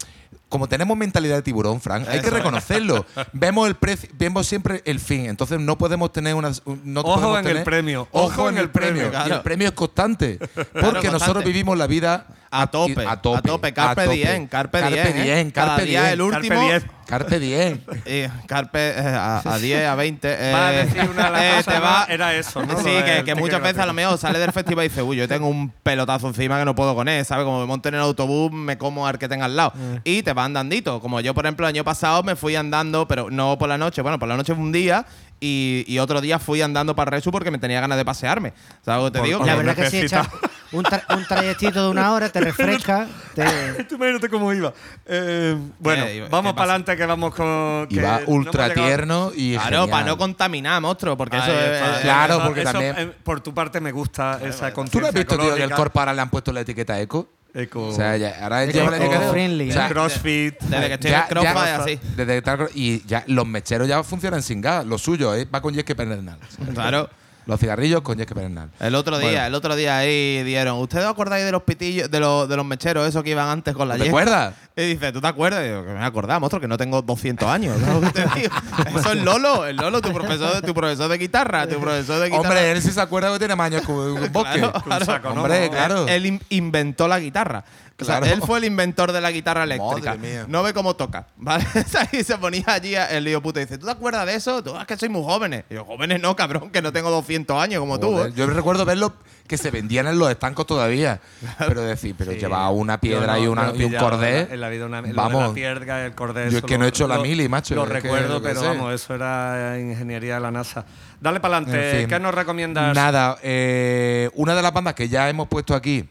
como tenemos mentalidad de tiburón, Frank, hay que reconocerlo. vemos el precio, vemos siempre el fin. Entonces no podemos tener una. No Ojo en el premio, Ojo, en el premio. Y claro. el premio es constante. Porque nosotros vivimos la vida A tope, a tope. a tope, carpe a tope. diem, carpe carpe diem, ¿eh? diem, Cada carpe diem. el último. Carpe diem. Carpe. Eh, carpe eh, a, a 10, a 20. eh, Va a decir una de eh, te va- era eso, ¿no? Sí, que, que muchas veces a lo mejor sale del festival y dice, uy, yo tengo un pelotazo encima que no puedo con él, ¿sabes? Como me monto en el autobús, me como al que tenga al lado. Y te vas andandito. Como yo, por ejemplo, el año pasado me fui andando, pero no por la noche. Bueno, por la noche fue un día y, y otro día fui andando para Resu porque me tenía ganas de pasearme. ¿Sabes lo que te Por- digo? La verdad que echas un, tra- un trayectito de una hora, te refresca. te- Tú imagínate cómo iba. Eh, bueno, ¿Qué iba? vamos ¿Qué para adelante que vamos con. Y que va no hemos ultra llegado- tierno y. Claro, genial. para no contaminar, monstruo, porque eso es. eh, Claro, Eso- porque eso, también- eh, por tu parte me gusta esa ¿Tú no has visto, tío, que el ecológica. corpo ahora le han puesto la etiqueta eco? Eco. O sea, ya, ahora Eco- lleva la etiqueta eco. O sea, ¿eh? CrossFit. Desde que estoy en el CrossFit, así. Desde que está- y ya los mecheros ya funcionan sin gas. Lo suyo ¿eh? va con yesque pernal. Claro. Los cigarrillos con yesque pernal. El otro día, Bueno. el otro día ahí dieron. ¿Ustedes os acordáis de los pitillos, de los, de los mecheros, esos que iban antes con la ¿Te yesca? acuerdas? Y dice, ¿tú te acuerdas? Y digo, que me acordaba, monstruo, que no tengo 200 años. ¿sabes lo que te digo? Eso es Lolo, el Lolo, tu profesor, tu profesor de guitarra, tu profesor de guitarra. Hombre, él sí se acuerda que tiene más años que un bosque. Claro, claro. saco, ¿no? Hombre, Él- claro. Él in- inventó la guitarra. O sea, Claro. él fue el inventor de la guitarra eléctrica. Madre mía. No ve cómo toca, ¿vale? y se ponía allí el lío puto y dice, ¿tú te acuerdas de eso? Tú, "Ah, es que soy muy jóvenes. Y yo, jóvenes no, cabrón, que no tengo 200 años como tú. ¿eh?". Yo recuerdo verlo que se vendían en los estancos todavía. Pero decir, pero llevaba una piedra y, una, y un cordel. En la vida una, vamos. la piedra, el cordel. Yo es que lo- no he hecho la lo- mili, macho, Lo recuerdo, que pero vamos, eso era ingeniería de la NASA. Dale para adelante. En fin. ¿Qué nos recomiendas? Nada, eh, una de las bandas que ya hemos puesto aquí,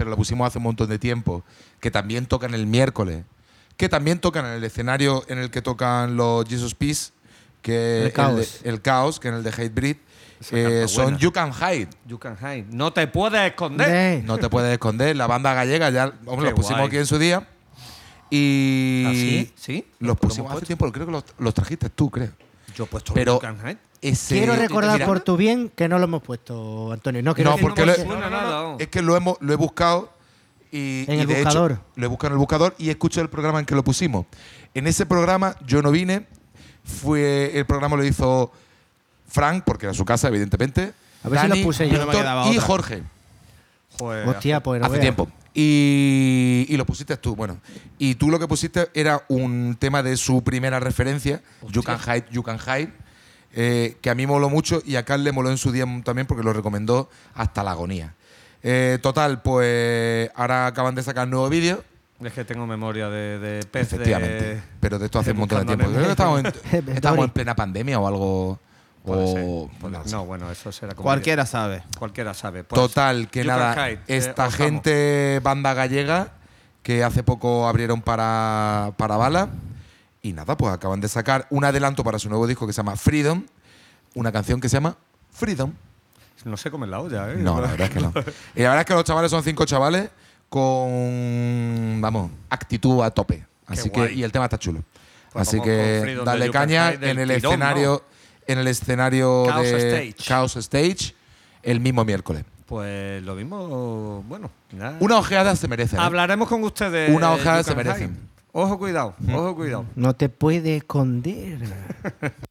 pero la pusimos hace un montón de tiempo, que también tocan el miércoles, que también tocan en el escenario en el que tocan los Jesus Peace, que El Caos. de- el Caos, que en el de Hatebreed, eh, son. You Can Hide. You can hide. No te puedes esconder. de- No te puedes esconder, la banda gallega ya hombre, los pusimos guay. aquí en su día. Y ¿Ah, sí? ¿Sí? los ¿Lo pusimos hace tiempo, creo que los, los trajiste tú, creo. Yo he puesto Pero- You can hide. Ese. Quiero recordar Mira, por tu bien que no lo hemos puesto, Antonio. No, quiero No, decir porque que- lo- suena nada. Es que lo, hemos, lo he buscado y, En y el de buscador. hecho lo he buscado en el buscador y escuché el programa en que lo pusimos. En ese programa yo no vine, fue el programa lo hizo Frank, porque era su casa, evidentemente. A ver si lo puse yo. Víctor No y otra. Jorge. Joder, Hostia, pues no hace tiempo. Y, y lo pusiste tú, bueno. Y tú lo que pusiste era un tema de su primera referencia, You Can Hide, You Can Hide, eh, que a mí moló mucho y a Carl le moló en su día también porque lo recomendó hasta la agonía. Eh, total, pues ahora acaban de sacar nuevo vídeo. Es que tengo memoria de, de pez de- Efectivamente. Pero de esto hace de un montón de tiempo. Creo que estamos en, Dory. estamos en plena pandemia o algo. Puede ser. O, no no, bueno, eso será como Cualquiera sabe. Cualquiera sabe. Pues, Total, que nada, Hide, eh, esta gente, banda gallega, que hace poco abrieron para, para Bala, y nada, pues acaban de sacar un adelanto para su nuevo disco que se llama Freedom, una canción que se llama Freedom. No sé comer la olla, ¿eh? No, la verdad es que no. Y la verdad es que los chavales son cinco chavales con, vamos, actitud a tope. Así que, guay. y el tema está chulo. Pues Así que dale caña en el escenario, en el escenario Chaos de Stage. Chaos Stage el mismo miércoles. Pues lo mismo, bueno. nada. Una ojeada se merece. ¿eh? Hablaremos con ustedes. Una ojeada se. Hide. Ojo, cuidado, ojo, cuidado. No te puede esconder.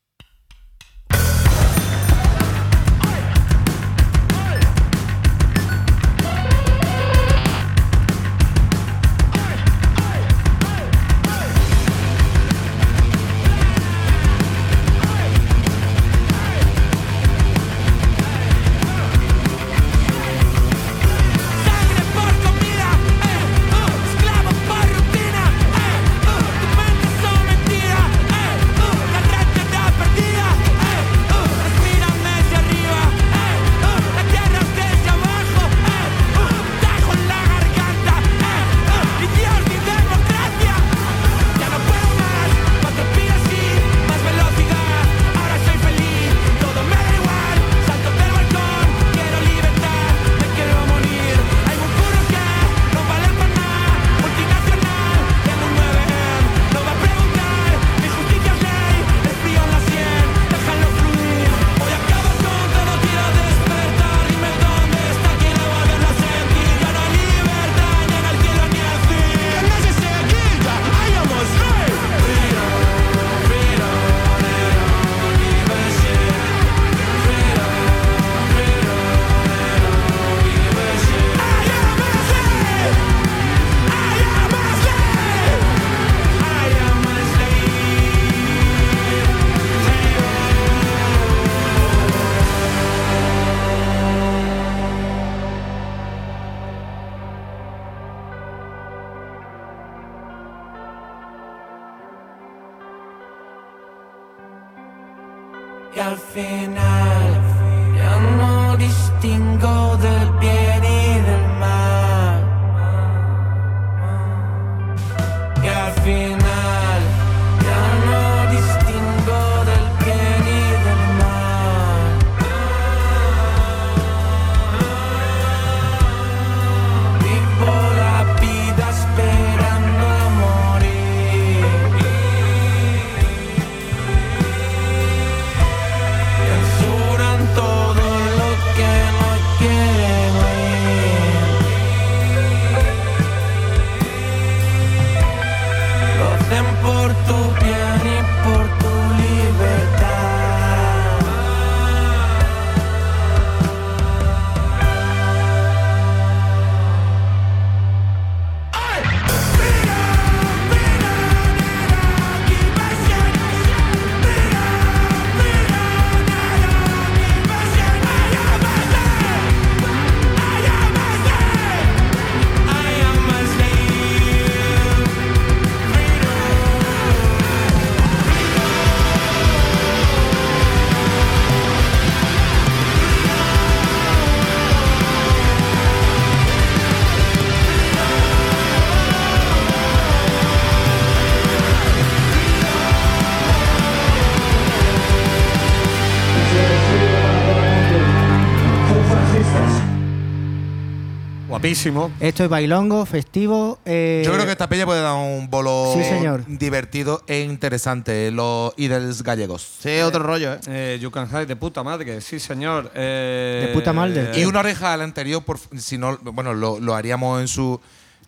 Guapísimo. Esto es bailongo, festivo. eh, Yo creo que esta peña puede dar un bolo Sí, señor. divertido e interesante. Los Idels gallegos. Sí, otro rollo, ¿eh? Eh, you can hide de puta madre, sí señor. Eh, De puta madre. Y una oreja al anterior, por, si no, bueno, lo, lo haríamos en su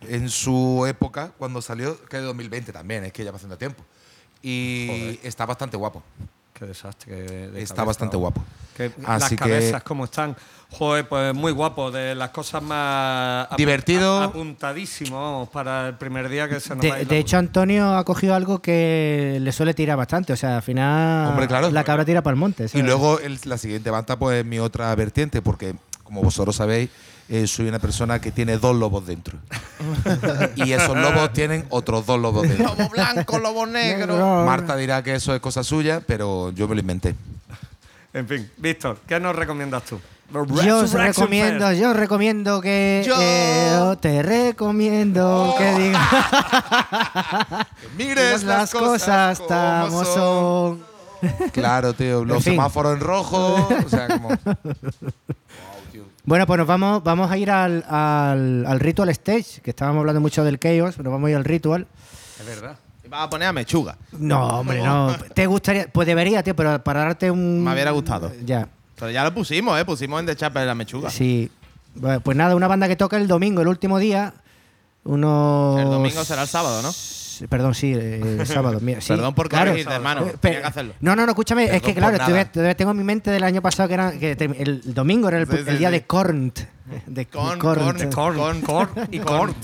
en su época, cuando salió, que es de 2020 también, es que ya va haciendo tiempo. Y está bastante guapo. Qué desastre. de Está cabeza, bastante ¿no? guapo. Que Así las que- cabezas, como están. Joder, pues muy guapo. De las cosas más. Divertido. apuntadísimo, vamos, para el primer día que se nos De, va a ir de hecho, Antonio ha cogido algo que le suele tirar bastante. O sea, al final Hombre, claro. la cabra tira para el monte. Y luego el- la siguiente banda, pues es mi otra vertiente, porque como vosotros sabéis, eh, soy una persona que tiene dos lobos dentro. y esos lobos tienen otros dos lobos dentro. Lobo blanco, lobo negro. Marta dirá que eso es cosa suya, pero yo me lo inventé. En fin, Víctor, ¿qué nos recomiendas tú? Yo os recomiendo, yo os recomiendo que Yo- eh, yo te recomiendo que digas Mires las cosas como son. Claro, tío. Los En fin. semáforos en rojo. O sea, como. Bueno, pues nos vamos, vamos a ir al, al, al Ritual Stage, que estábamos hablando mucho del Chaos, pero vamos a ir al Ritual. Es verdad. Y vas a poner a Mechuga. No, hombre, no. ¿Te gustaría? Pues debería, tío, pero para darte un. Me hubiera gustado. Ya, Pero ya lo pusimos, ¿eh? Pusimos en The Chapel la Mechuga. sí. Pues nada, una banda que toca el domingo, el último día. Unos. El domingo será el sábado, ¿no? Perdón, sí, eh, el sábado. mira, sí, Perdón por claro. corregirte, hermano. Eh, Tenía que hacerlo. No, no, no, escúchame, es que claro, todavía- todavía tengo en mi mente del año pasado que era que el domingo era el, Sí, sí, el día de Cornt. De Corn, corn, Corn, corn y corn.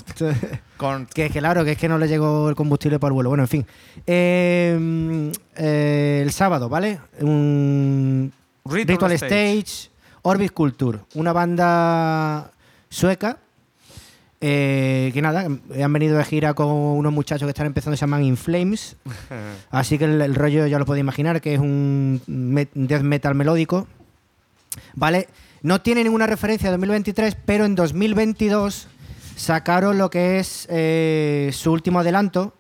Corn. Que es que claro, que es que no le llegó el combustible para el vuelo. Bueno, en fin. Eh, eh, el sábado, ¿vale? Un Ritual Ritual, Stage. Stage. Orbit Culture, una banda sueca. Eh, que nada, han venido de gira con unos muchachos que están empezando, se llaman In Flames. Así que el, el rollo ya lo podéis imaginar, que es un me- death metal melódico. ¿Vale? No tiene ninguna referencia a 2023, pero en 2022 sacaron lo que es eh, su último adelanto,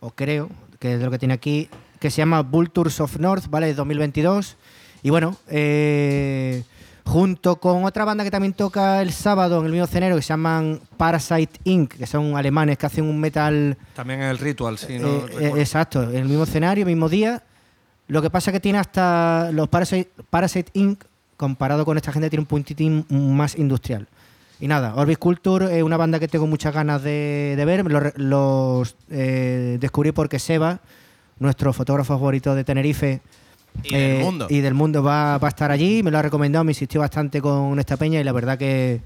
o creo, que es lo que tiene aquí, que se llama Vultures of North, ¿vale? De 2022. Y bueno, eh, junto con otra banda que también toca el sábado en el mismo escenario, que se llaman Parasite Inc., que son alemanes que hacen un metal También el ritual, sí, no eh, eh, recuerdo. exacto, en el mismo escenario, mismo día. Lo que pasa es que tiene hasta los Parasite, Parasite Inc., comparado con esta gente, tiene un puntitín más industrial. Y nada, Orbit Culture es una banda que tengo muchas ganas de, de ver. Los, eh, descubrí porque Seba, nuestro fotógrafo favorito de Tenerife, Y del eh, mundo. y del mundo va, va a estar allí. Me lo ha recomendado, me insistió bastante con esta peña y la verdad que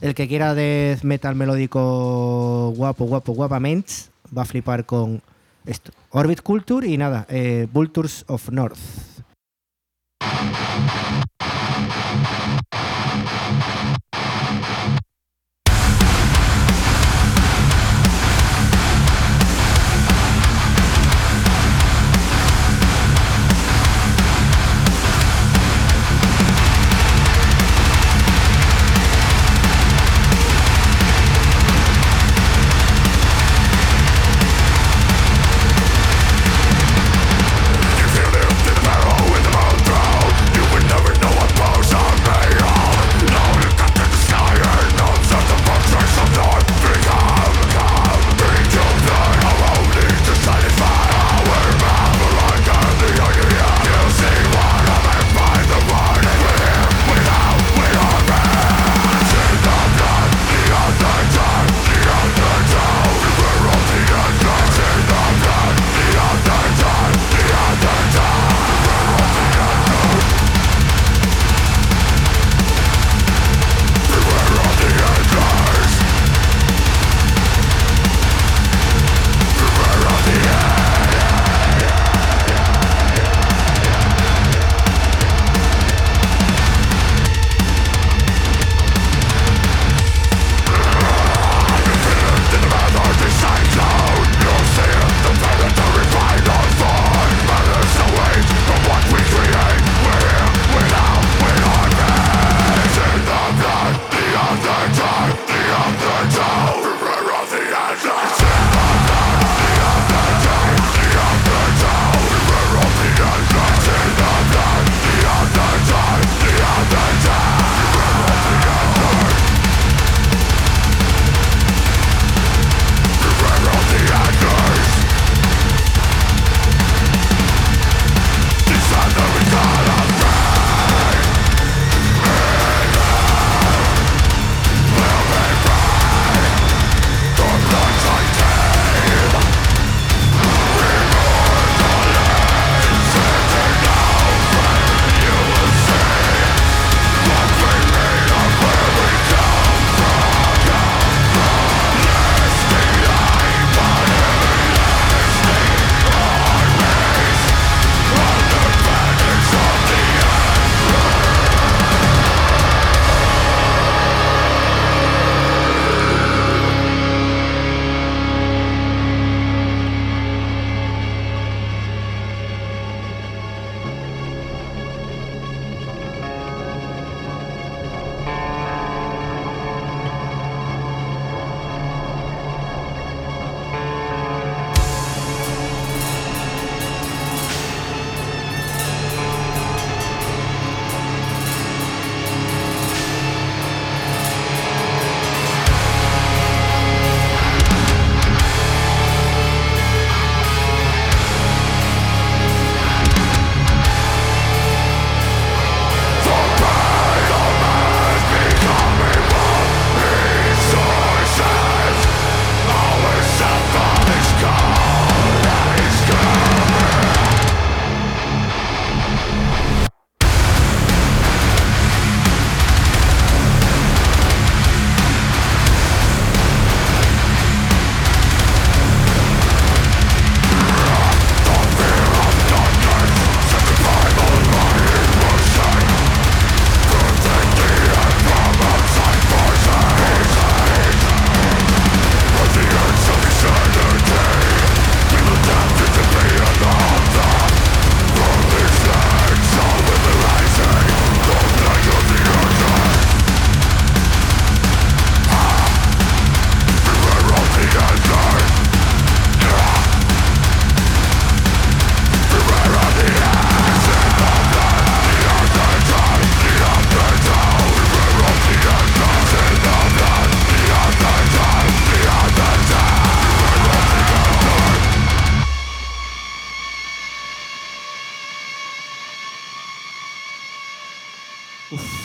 el que quiera de metal melódico guapo, guapo, guapamente, va a flipar con esto. Orbit Culture y nada, eh, Vultures of North.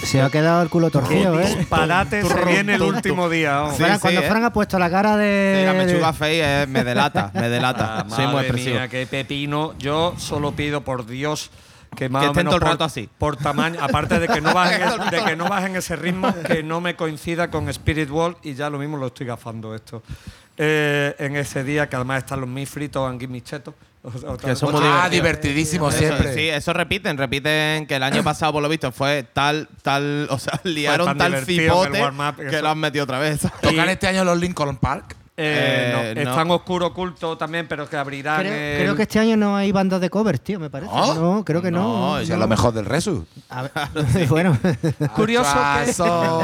Se ha quedado el culo torcido, ¿eh? Parate se viene el último día. vamos. Sí, Fran, sí, cuando ¿eh? Fran ha puesto la cara de. Sí, la mechuga fea eh, me delata, me delata. Ah, Soy muy expresivo. mía, qué pepino. Yo solo pido por Dios que más Que o estén menos todo el por, rato así. por tamaño, aparte de que no bajen de que no bajen ese ritmo, que no me coincida con Spirit World y ya lo mismo lo estoy gafando esto. Eh, en ese día que además están los mis fritos me chetos. O- Que Ah, divertidísimo Eso, siempre. sí, eso repiten, repiten que el año pasado, por lo visto, fue tal, tal, o sea, liaron tal cipote que eso. lo han metido otra vez. Tocan este año los Lincoln Park. Eh, no, Eh, no. Están oscuro oculto también, pero que abrirán. Creo, el- creo que este año no hay bandas de covers, tío, me parece. ¿No? No, creo que no. No, sea, lo mejor del Resu. Bueno. Curioso que- so.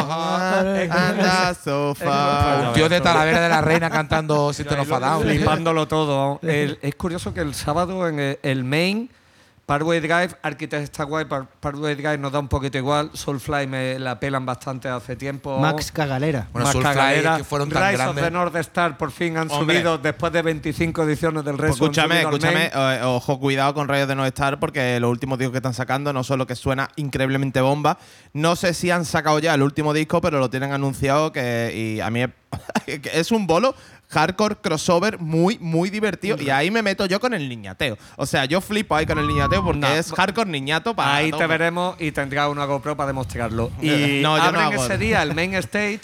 Un tío de Talavera de la Reina cantando of a Down. Flipándolo todo. El- es curioso que el sábado en el, el main, Parkway Drive, Architect está guay, Par- Parkway Drive nos da un poquito igual, Soulfly me la pelan bastante hace tiempo. Max Cagalera. Bueno, Más Soulfly, cagadera. que fueron tan Rise of the North Star por fin han Hombre. subido después de 25 ediciones del Pues resto. han escúchame, escúchame, eh, ojo, cuidado con Rayos de No Star porque los últimos discos que están sacando no solo que suena increíblemente bomba, no sé si han sacado ya el último disco, pero lo tienen anunciado que y a mí es, es un bolo hardcore crossover muy muy divertido y ahí me meto yo con el niñateo. O sea, yo flipo ahí con el niñateo porque No. es hardcore niñato para Ahí te veremos y tendrá una GoPro para demostrarlo. Y No, yo no abren ese día el main stage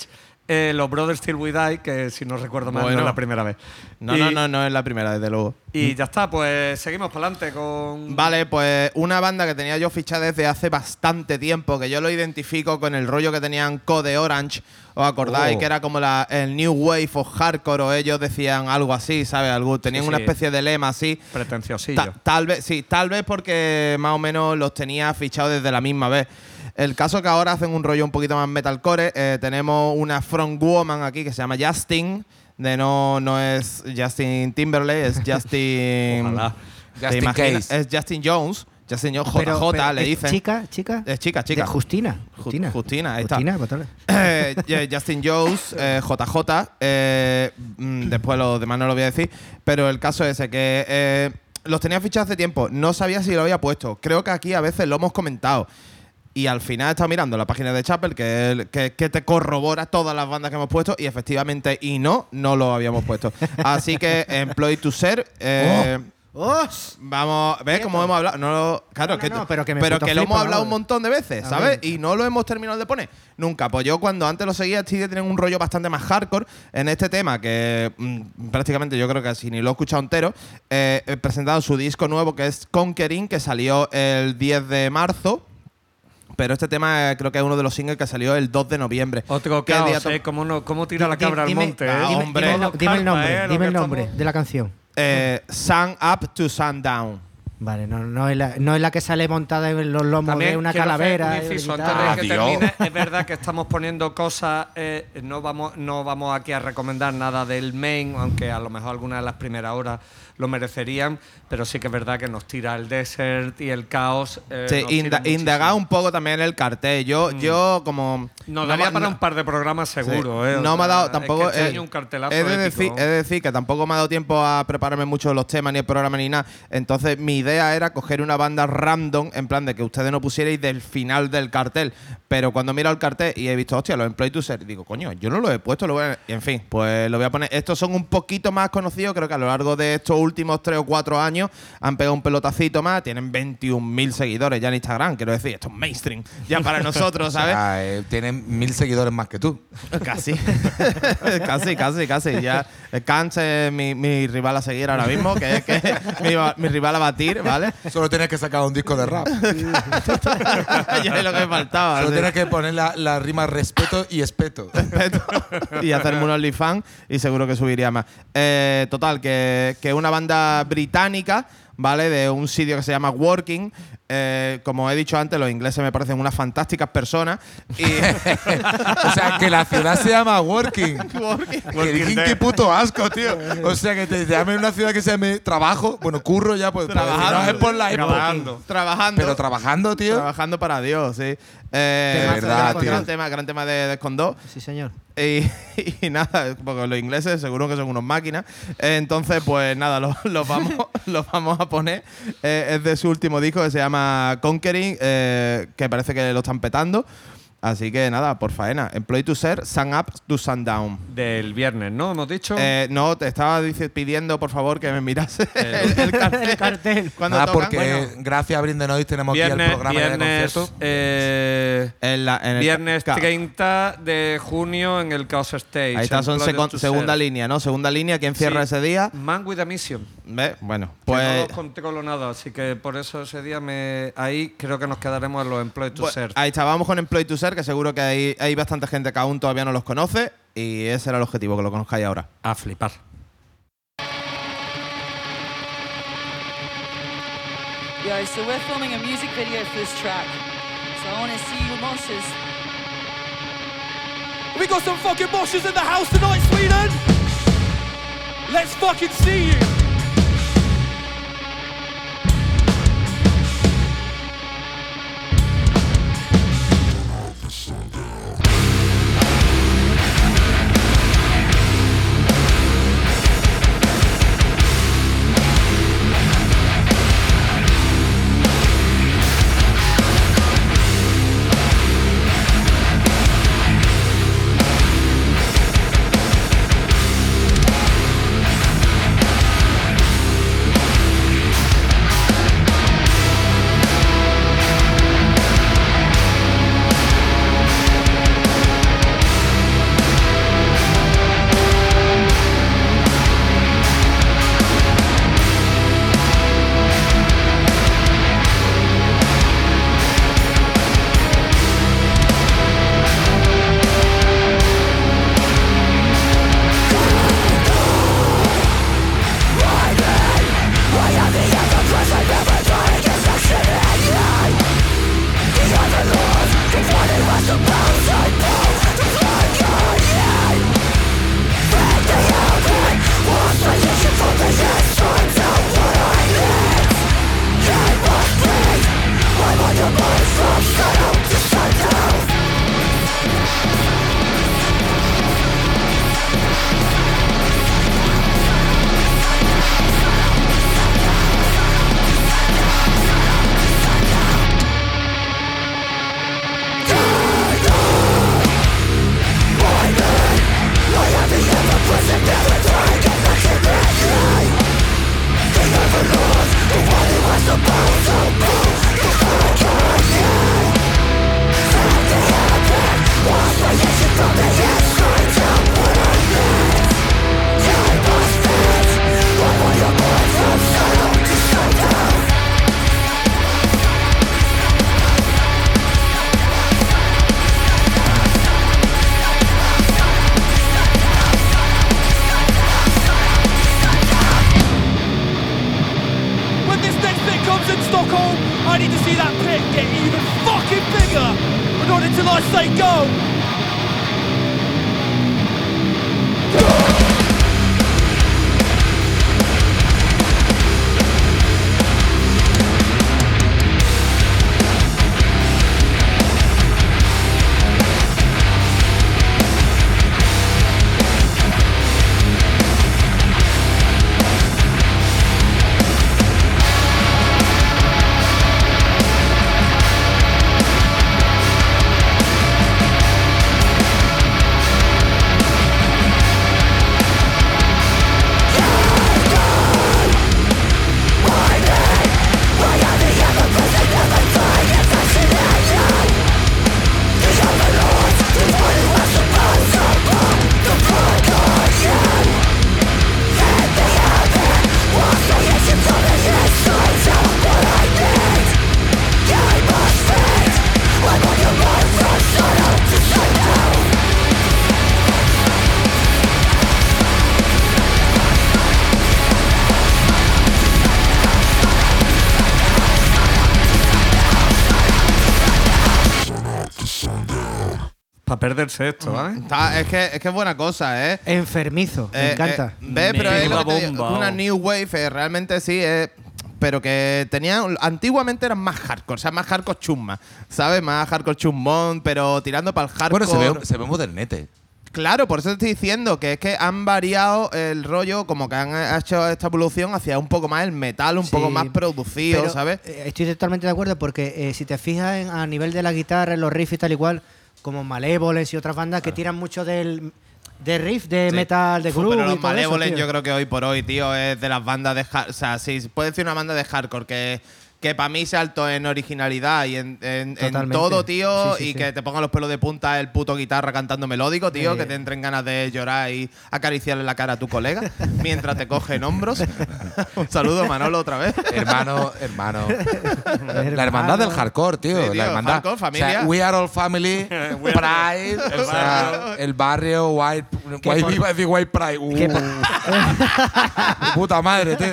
eh, los Brothers Still We Die, que si no recuerdo mal no es la primera vez. No, Y- no, no, no es la primera, desde luego. Y ya está, pues seguimos para adelante con. Vale, pues una banda que tenía yo fichada desde hace bastante tiempo, que yo lo identifico con el rollo que tenían Code Orange. ¿Os acordáis? Oh. Que era como la, el New Wave of Hardcore, o ellos decían algo así, ¿sabes? Algo, tenían Sí, una especie de lema así. Pretenciosillo. Ta- tal vez, sí, tal vez porque más o menos los tenía fichados desde la misma vez. El caso que ahora hacen un rollo un poquito más metalcore. eh, tenemos una frontwoman aquí que se llama Justin. De no, no es Justin Timberlake, es Justin. Ojalá. ¿Te Justin? Case. Es Justin Jones. Jones, Pero- JJ pero, le ¿es dicen. Chica, chica. Es chica, chica. De Justina. Ju- Justina. Justina, ahí está. Justina. Eh, Justin Jones, eh, JJ, eh, mm, después los demás no lo voy a decir, pero el caso es ese, que eh, los tenía fichados hace tiempo, no sabía si lo había puesto, creo que aquí a veces lo hemos comentado. Y al final he estado mirando la página de Chapel que, que, que te corrobora todas las bandas que hemos puesto y efectivamente, y no, no lo habíamos puesto. Así que Employ to Ser, eh, ¡Oh! Vamos, ¿ves cómo hemos hablado? No, lo- claro, No, no, que, no, pero que me pero puto que lo flipa, hemos hablado vamos. un montón de veces, A ¿sabes? ver. Y no lo hemos terminado de poner. Nunca. Pues yo cuando antes lo seguía, Steve tienen un rollo bastante más hardcore en este tema, que mm, prácticamente yo creo que si ni lo he escuchado entero, eh, he presentado su disco nuevo que es Conquering, que salió el 10 de marzo. Pero este tema eh, creo que es uno de los singles que salió el 2 de noviembre. Otro ¿Qué día caos, to- ¿eh? ¿Cómo, no, ¿Cómo tira la Di- cabra al dime- monte? Ah, eh? Dime, hombre. dime el no- dime el Calma, nombre, eh, lo dime que el nombre estamos- de la canción. Eh, Sun Up to Sundown. Vale, no, no, es la, no es la que sale montada en los lomos de una quiero hacer calavera. un inciso, y antes tal. de que Adiós. termine, es verdad que estamos poniendo cosas, eh, no, vamos, no vamos aquí a recomendar nada del main, aunque a lo mejor algunas de las primeras horas lo merecerían, pero sí que es verdad que nos tira el desert y el caos. eh, Sí, inda- indagar un poco también el cartel. Yo, yo como. Nos no daría me- para no- un par de programas seguro, Sí. ¿eh? No me ha dado es tampoco. que este eh, un cartelazo he, de decir, he de decir que tampoco me ha dado tiempo a prepararme mucho los temas, ni el programa, ni nada. Entonces, mi idea era coger una banda random, en plan de que ustedes no pusierais del final del cartel. Pero cuando miro el cartel y he visto, hostia, los Employ to Ser, digo, coño, yo no lo he puesto, lo voy a- y en fin, pues lo voy a poner. Estos son un poquito más conocidos, creo que a lo largo de estos últimos 3 o 4 años han pegado un pelotacito más, tienen 21.000 seguidores ya en Instagram, quiero decir, esto es mainstream, ya para nosotros, ¿sabes? Eh, tienen mil seguidores más que tú. Casi. casi, casi, casi. Ya Kant es mi, mi rival a seguir ahora mismo, que es que mi, mi rival a batir, ¿vale? Solo tienes que sacar un disco de rap. ya es lo que me faltaba. Solo tienes que poner la, la rima respeto y espeto. y hacerme un OnlyFans y seguro que subiría más. Eh, total, que, que una banda británica, ¿vale? De un sitio que se llama Working. Eh, como he dicho antes, los ingleses me parecen unas fantásticas personas. Y O sea, que la ciudad se llama Working. Working. Working, qué puto asco, tío. O sea, que te llamen una ciudad que se llame trabajo. Bueno, curro ya, pues. Trabajando. No es por la época. Trabajando. Trabajando. Pero trabajando, tío. Trabajando para Dios, sí. Eh, Temazo de verdad, gran, tío. gran tema, gran tema de, de Escondó. Sí, señor. Y, y nada, porque los ingleses seguro que son unos máquinas. Eh, Entonces, pues nada, los vamos, los vamos a poner. Eh, es de su último disco que se llama Conquering, eh, que parece que lo están petando. Así que nada, por faena. Employ to ser, sun up to sundown. Del viernes, ¿no? Hemos dicho. Eh, no, te estaba dice- pidiendo, por favor, que me mirase el, el cartel. El cartel. Cuando tocan. porque Bueno, gracias a Brindenois tenemos aquí viernes, el programa de viernes, concierto. eh, en la- en el- viernes ca- 30 de junio en el Chaos Stage. Ahí está, son segunda línea, ¿no? Segunda línea, ¿quién cierra Sí. ese día? Man with a Mission. ¿Ve? Bueno, Pues, pues. no los controlo nada, así que por eso ese día me ahí creo que nos quedaremos en los Employed to pues, Serve. ahí está, vamos con Employ to Ser, que seguro que hay, hay bastante gente que aún todavía no los conoce. Y ese era el objetivo, que lo conozcáis ahora. A flipar. Yo, so we're filming a music video for this track. So I want to see you mosses. We got some fucking moshers in the house tonight, Sweden! Let's fucking see you! Para perderse esto, ¿vale? Está- es, que, es que es buena cosa, ¿eh? Enfermizo, me Eh, encanta. eh, ¿Ves? Pero es Menuda lo que te digo, bomba, que una. New Wave eh, realmente sí es. Pero que tenían. Antiguamente eran más hardcore, o sea, más hardcore chumma. ¿Sabes? Más hardcore chummón, pero tirando para el hardcore. Bueno, se ve, se ve modernete. Claro, por eso te estoy diciendo que es que han variado el rollo, como que han hecho esta evolución hacia un poco más el metal, un Sí, poco más producido, ¿sabes? eh, Estoy totalmente de acuerdo porque eh, si te fijas en- a nivel de la guitarra, en los riffs y tal igual, como Malevolence y otras bandas que tiran mucho del de riff, de Sí. metal, de groove Pero los tío. yo creo que hoy por hoy, tío, es de las bandas de hard- O sea, sí, puede decir una banda de hardcore que, que para mí se alto en originalidad y en, en- en Totalmente. todo, tío, Sí, sí, y sí. que te ponga los pelos de punta el puto guitarra cantando melódico, tío, Eh. que te entren ganas de llorar y acariciarle la cara a tu colega mientras te coge en hombros. Un saludo, Manolo, otra vez. Hermano, hermano. La hermandad del hardcore, tío. Sí, tío, la hermandad. hardcore, O sea, familia. we are all family. Pride. o sea, el barrio White. White decir White Pride. Uh, puta madre, tío.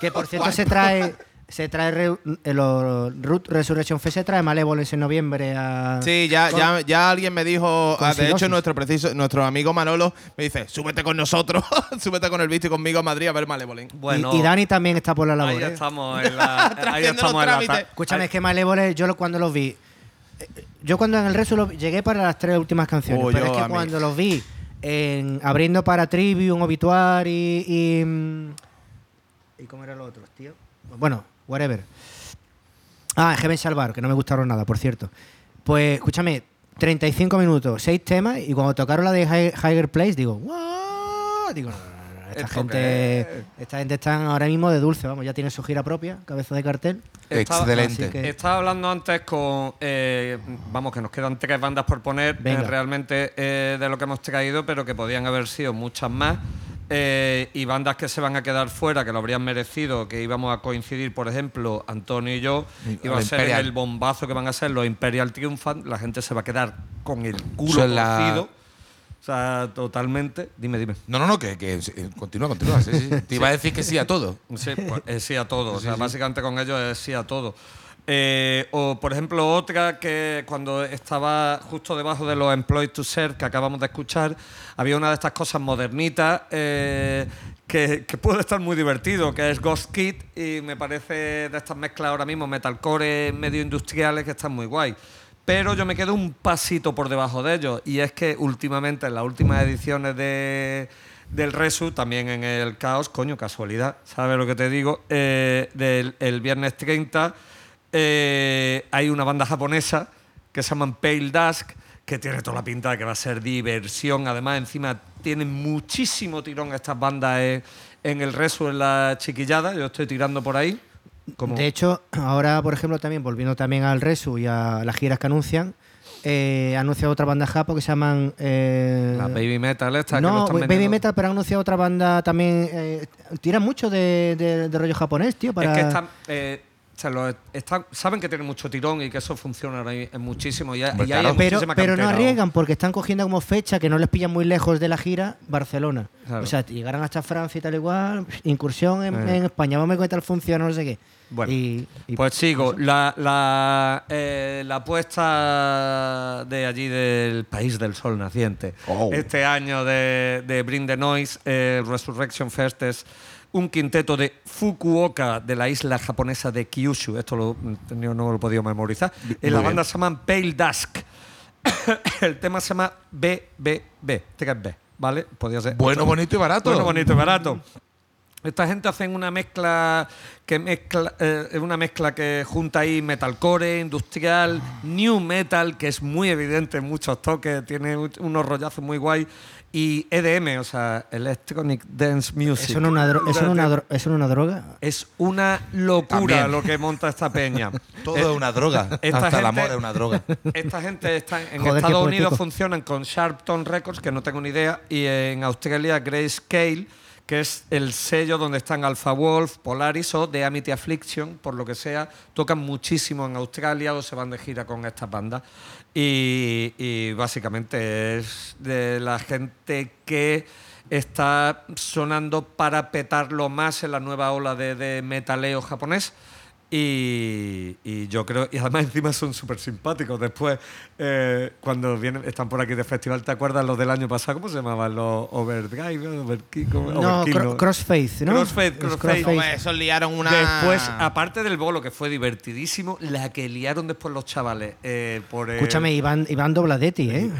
Que por cierto se trae se trae re- el o- Root Resurrection Fest se trae Malevolence en noviembre a Sí, ya, con- ya, ya alguien me dijo, ah, de hecho nuestro preciso, nuestro amigo Manolo me dice, súbete con nosotros, súbete con el visto y conmigo a Madrid a ver Malevolent. Bueno, y, y Dani también está por la labor. ahí ¿eh? estamos en la. ahí estamos en la Escúchame, es que Malevolence yo cuando los vi eh, yo cuando en el resto lo- llegué para las tres últimas canciones, Oh, pero es que mí. cuando los vi en, abriendo para Trivium, Obituary y, mm, y cómo eran los otros, tío. Bueno, whatever. Ah, Heaven Salvar, que no me gustaron nada, por cierto. Pues, escúchame, 35 minutos, 6 temas, y cuando tocaron la de Hi- Higher Place, digo, "What?". Digo, no, no, no, no, esta ¿Esto gente, qué esta gente están ahora mismo de dulce, vamos, ya tiene su gira propia, cabeza de cartel. Estaba- Excelente. que- Estaba hablando antes con. eh, vamos, que nos quedan tres bandas por poner eh, realmente eh, de lo que hemos traído, pero que podían haber sido muchas más. Eh, y bandas que se van a quedar fuera, que lo habrían merecido, que íbamos a coincidir, por ejemplo, Antonio y yo, iba a ser Imperial. el bombazo que van a ser los Imperial Triumphant. La gente se va a quedar con el culo la- torcido. O sea, totalmente. Dime, dime. No, no, no, que, que eh, continúa, continúa. sí, sí. Te iba a decir que sí a todo. Sí, pues, eh, sí a todo. O sea, básicamente con ellos es sí a todo. Eh, o, por ejemplo, otra que cuando estaba justo debajo de los Employed to Serve que acabamos de escuchar, había una de estas cosas modernitas eh, que, puede estar muy divertido, que es Ghost Kid, y me parece de estas mezclas ahora mismo, metalcore medio industriales, que están muy guay. Pero yo me quedo un pasito por debajo de ellos, y es que últimamente, en las últimas ediciones de, del Resu, también en el Caos, coño, casualidad, ¿sabes lo que te digo? Eh, del el viernes 30 eh, hay una banda japonesa que se llaman Pale Dusk, que tiene toda la pinta de que va a ser diversión. Además, encima tienen muchísimo tirón estas bandas eh, en el Resu, en la chiquillada. Yo estoy tirando por ahí. Como- De hecho, ahora, por ejemplo, también, volviendo también al Resu y a las giras que anuncian, eh, anuncia otra banda japo que se llaman... eh, la Baby Metal esta no, Baby. Metal, pero han anunciado otra banda también... Eh, tiran mucho de, de- de rollo japonés, tío, para... Es que están, saben que tienen mucho tirón y que eso funciona ahí- en muchísimo. Y, hay pero, pero no arriesgan porque están cogiendo como fecha que no les pillan muy lejos de la gira Barcelona. Claro. O sea, llegarán hasta Francia y tal igual, incursión en, Eh. en España, vamos a ver qué tal funciona, no sé qué. Bueno, Y- y- Pues sigo. La, la, eh, la apuesta de allí del país del sol naciente. Oh. Este año de, de Bring the Noise, eh, Resurrection Fest es un quinteto de Fukuoka, de la isla japonesa de Kyushu. Esto lo, no lo he podido memorizar. En la bien. banda se llaman Pale Dusk. El tema se llama BBB, 3B, ¿vale? Podría ser. Bueno, bonito y barato. Bueno, bonito y barato. Esta gente hacen una mezcla que mezcla eh, es una mezcla que junta ahí metalcore, industrial, new metal, que es muy evidente en muchos toques, tiene unos rollazos muy guay y EDM, o sea, electronic dance music. ¿Eso no es una, dro- eso no es una dro- eso no es una droga? Es una locura También. lo que monta esta peña. Todo Eh, es una droga. esta Hasta el amor es una droga. Esta gente está en Joder, Estados Unidos funcionan con Sharpton Records, que no tengo ni idea, y en Australia Grayscale, que es el sello donde están Alpha Wolf, Polaris o The Amity Affliction, por lo que sea, tocan muchísimo en Australia o se van de gira con estas bandas. Y, básicamente es de la gente que está sonando para petarlo más en la nueva ola de, de metaleo japonés. Y, y yo creo, y además encima son súper simpáticos. Después, eh, cuando vienen, están por aquí de festival, ¿te acuerdas los del año pasado? ¿Cómo se llamaban? Los Overdrive, Overkill, ¿cómo? No, Overkill, cro- Crossfaith, ¿no? Crossfaith, Es Crossfaith. Hombre, esos liaron una. Después, aparte del bolo, que fue divertidísimo, la que liaron después los chavales. eh, por el- Escúchame, Iván, Iván Dobladetti, ¿eh?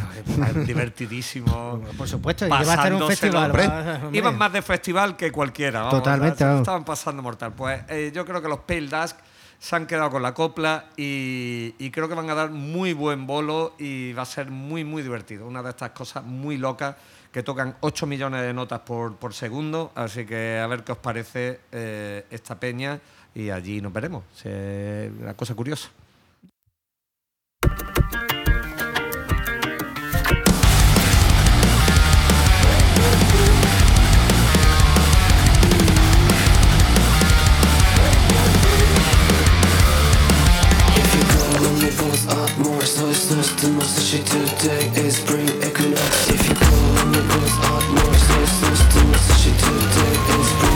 divertidísimo. Por supuesto, va a estar en un Pasándoselo, festival. Iban más de festival que cualquiera. vamos, Totalmente, estaban pasando mortal. Pues eh, yo creo que los Pale Dust se han quedado con la copla y, creo que van a dar muy buen bolo y va a ser muy, muy divertido. Una de estas cosas muy locas que tocan 8 millones de notas por, por segundo, así que a ver qué os parece eh, esta peña y allí nos veremos. Se- una cosa curiosa. up more So it's not the most that she today is bring equinox If you pull on up more So it's the most today is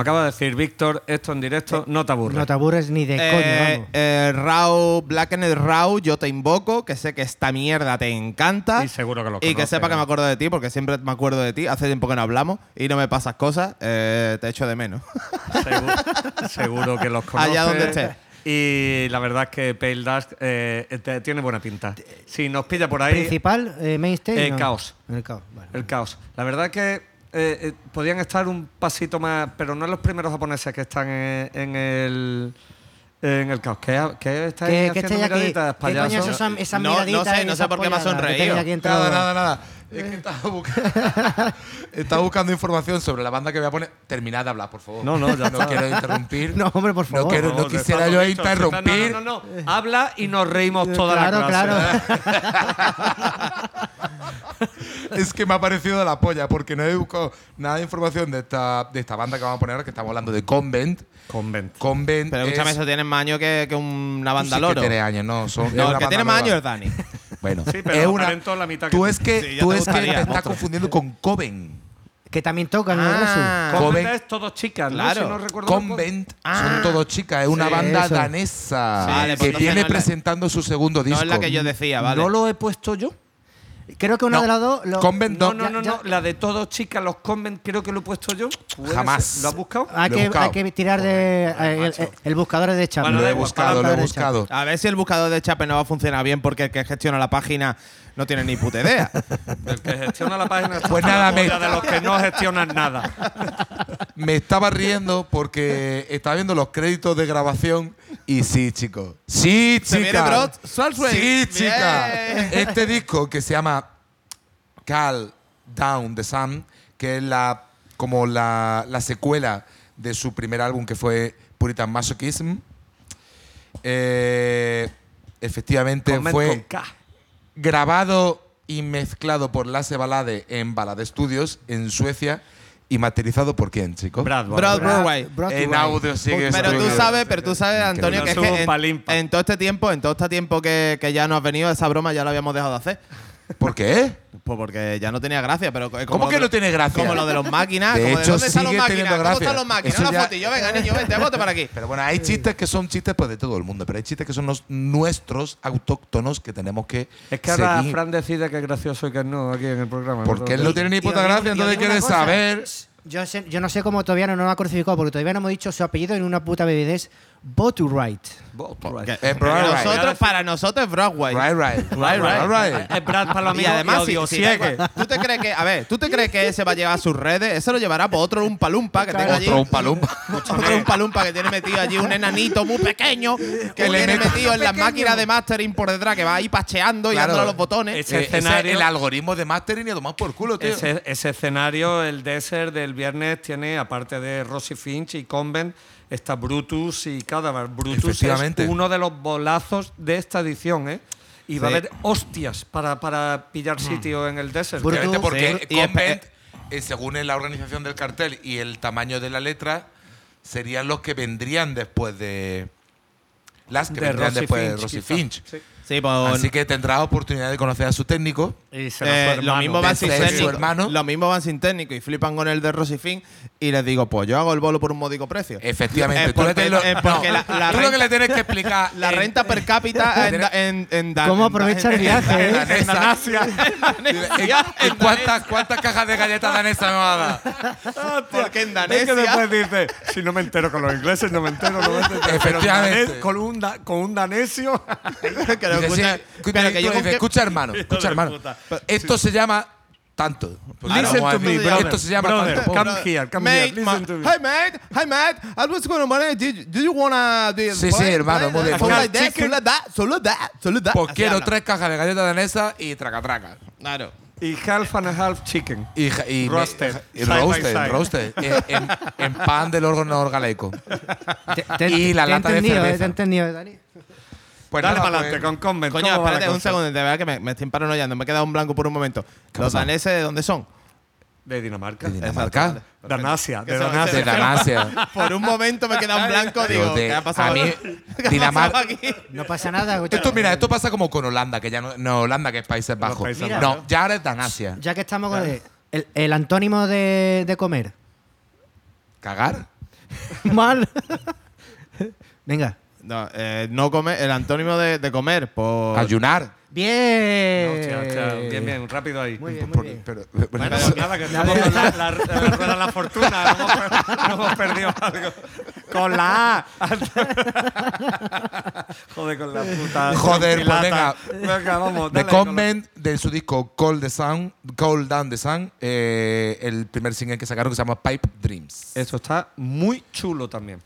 Como acaba de decir Víctor, esto en directo no te aburre. No te aburres ni de Eh, coño, vamos. eh, Raw, Blackened Raw, yo te invoco, que sé que esta mierda te encanta. Y seguro que lo Y que conoces, sepa que me acuerdo de ti, porque siempre me acuerdo de ti. Hace tiempo que no hablamos y no me pasas cosas. eh, te echo de menos. Seguro, seguro que los conoces. Allá donde estés. Y la verdad es que Pale Dust eh, tiene buena pinta. Si nos pilla por ahí, Principal, eh, main stage. eh, no. caos. El caos, vale. el caos. La verdad es que eh, eh, podían estar un pasito más, pero no los primeros japoneses que están en, en el en el caos. ¿Qué, qué estáis ¿Qué, haciendo qué estáis aquí? miraditas, ¿Qué coño payasos? es esa, esa No- no miradita sé, no sé por qué me ha sonreído. Nada, nada, nada. Es que estaba, busca- estaba buscando información sobre la banda que voy a poner. Terminad de hablar, por favor. No, no, ya No quiero interrumpir. No, hombre, por favor. No, quiero, no te quisiera yo dicho, interrumpir. No, no, no, no. Habla y nos reímos toda claro, la clase. claro. Es que me ha parecido la polla, porque no he buscado nada de información de esta, de esta banda que vamos a poner ahora, que estamos hablando de Convent. Convent. Convent. Pero es- escúchame, eso tiene más años que, que una banda sí que loro. tienes años, no. Son, No, el que tiene más años es Dani. Bueno, Sí, pero es una. talento la mitad que tú es que, Sí, tú te es que gustaría, te estás confundiendo con Coven. Que también tocan Ah. Convent Convent- es todos chicas, ¿no? Claro. Si no recuerdo mal. Convent Ah. son todos chicas, es una Sí, banda eso. danesa Vale, pues que entonces viene no la- presentando su segundo disco. No es la que yo decía, ¿vale? ¿No lo he puesto yo? Creo que una No. de las dos. lo- Convent No, no. no, no, no. La de todos, chicas, los convent, creo que lo he puesto yo. ¿Puede Jamás. ser? ¿Lo has buscado? Hay que, buscado. hay que tirar de. eh, el, el- el buscador es de Chapman. Bueno, Lo he buscado, lo he buscado. A ver si el buscador de Chape no va a funcionar bien porque el que gestiona la página no tiene ni puta idea. El que gestiona la página está Pues nada, me- de los que no gestionan nada. Me estaba riendo porque estaba viendo los créditos de grabación y sí, chicos. Sí, Se viene chica. Broad Salsway. Sí, chica. Bien. Este disco que se llama Call Down the Sun, que es la como la, la secuela de su primer álbum que fue Puritan Masochism. eh, efectivamente fue con K. grabado y mezclado por Lasse Balade en Balade Studios en Suecia y materializado por quién, chicos? Brad, Brad Brad- Broadway. Brad En audio sigue Pero tú sabes, pero tú sabes, Antonio, que es Subo que en, todo este tiempo, en todo este tiempo que, que ya no has venido, esa broma ya la habíamos dejado de hacer. ¿Por qué? Pues porque ya no tenía gracia, pero es ¿Cómo como que no tiene gracia? Como lo de los máquinas, De como hecho, de dónde están los máquinas, ¿cómo están los máquinas? Eso Una ya- fotillo, venga niño, vente, bote para aquí. Pero bueno, hay chistes que son chistes pues, de todo el mundo, pero hay chistes que son los nuestros autóctonos que tenemos que Es que ahora seguir. Fran decide que es gracioso y que no aquí en el programa. Porque él no tiene ni Y puta os digo- gracia, y os entonces digo una quiere cosa, saber. Yo, sé- yo no sé cómo todavía no nos ha crucificado, porque todavía no hemos dicho su apellido en una puta bebidez. Que- Es Broadway. nosotros, para nosotros es Broadway. Right, right. Right, right. right. Es Brad para los Y amigos además, y si. ¿tú te crees que, a ver, ¿tú te crees que ese va a llevar a sus redes? Ese lo llevará por otro un palumpa que tenga allí. Otro un palumpa. Otro un palumpa que tiene metido allí un enanito muy pequeño que le tiene metido en las máquinas de mastering por detrás que va ahí pacheando y dándole a los botones. Ese Eh, ese escenario- el algoritmo de mastering y a tomar por culo, tío. Ese, ese escenario, el desert del viernes, tiene, aparte de Rosy Finch y Convent, está Brutus y Cadaver. Brutus es uno de los bolazos de esta edición, ¿eh? Y va a haber hostias para, para pillar sitio en el desert. Brutus- porque Sí, y Convent, eh, según la organización del cartel y el tamaño de la letra, serían los que vendrían después de. Las que De vendrían Rosy después de Finch, Rosy quizá. Finch. Sí. Sí, pues, Así que tendrás oportunidad de conocer a su técnico. Y eh, su lo hermano. mismo van sin de su técnico. hermano. Lo mismo van sin técnico y flipan con el de Rosifin y les digo, pues yo hago el bolo por un módico precio. Efectivamente. Eh, tú le porque- lo- eh, porque no, la- la tú lo que le tienes que explicar. La en- renta per cápita en, en, en ¿Cómo en da- aprovecha el en- viaje, en eh? danesa. En Danesia. ¿En- en cuántas, ¿Cuántas cajas de galletas danesas me va a dar? Porque en Es que Danesia. después dice, si no me entero con los ingleses, no me entero, no me entero. Pero Efectivamente. danés- con, un da- que lo Dice, escucha- pero que yo hermano, escucha, hermano. Esto se llama tanto. Pues Listen vamos a to me, brother. Esto se llama Brother, tanto. come here, come mate, here, listen ma- to me. Hey mate, hey mate, I was going to money. Do, do you wanna do Sí, sí, hermano, muy bien. Solo like that, chicken. solo that, solo that, solo that. Pues Así quiero habla. tres cajas de galletas danesas y traca traca. Claro. Y half and a half chicken. Y, ja- y Roasted. y Side by roasted, side. roasted. en, en- en pan del órgano orgaleico. Te- te- Y la te he lata de entendido, eh, cerveza. te he entendido, Dani. Pues Dale para pues- adelante con Convent. Coño, ¿Cómo va la espérate un segundo, de verdad que me, me estoy paranoiando, me he quedado en blanco por un momento. ¿Los daneses de dónde son? De Dinamarca. ¿De Dinamarca? Danasia, de Danasia. De Danasia. Por un momento me he quedado en blanco, digo, ¿qué ha pasado? a mí, ¿Qué ha Dinamar- pasado aquí? No pasa nada. Esto, mira, esto pasa como con Holanda, que ya no, no Holanda, que es Países Bajos. No, ya ahora es Danasia. Ya que estamos con el, el- el antónimo de, de comer. ¿Cagar? Mal. Venga. No, eh, no comer, el antónimo de, de comer, por. Ayunar. Bien. Hostia, hostia, bien, bien, rápido ahí. Muy bien, muy bien. pero- Bueno, pero- nada, que estamos con la, la, la la fortuna. No hemos, no hemos perdido algo. Con la A. Joder, con la puta. Joder, pues trompilata. Venga, vamos. The dale con la- Convent de su disco Call the Sun, Call Down the Sun, eh, el primer single que sacaron que se llama Pipe Dreams. Eso está muy chulo también.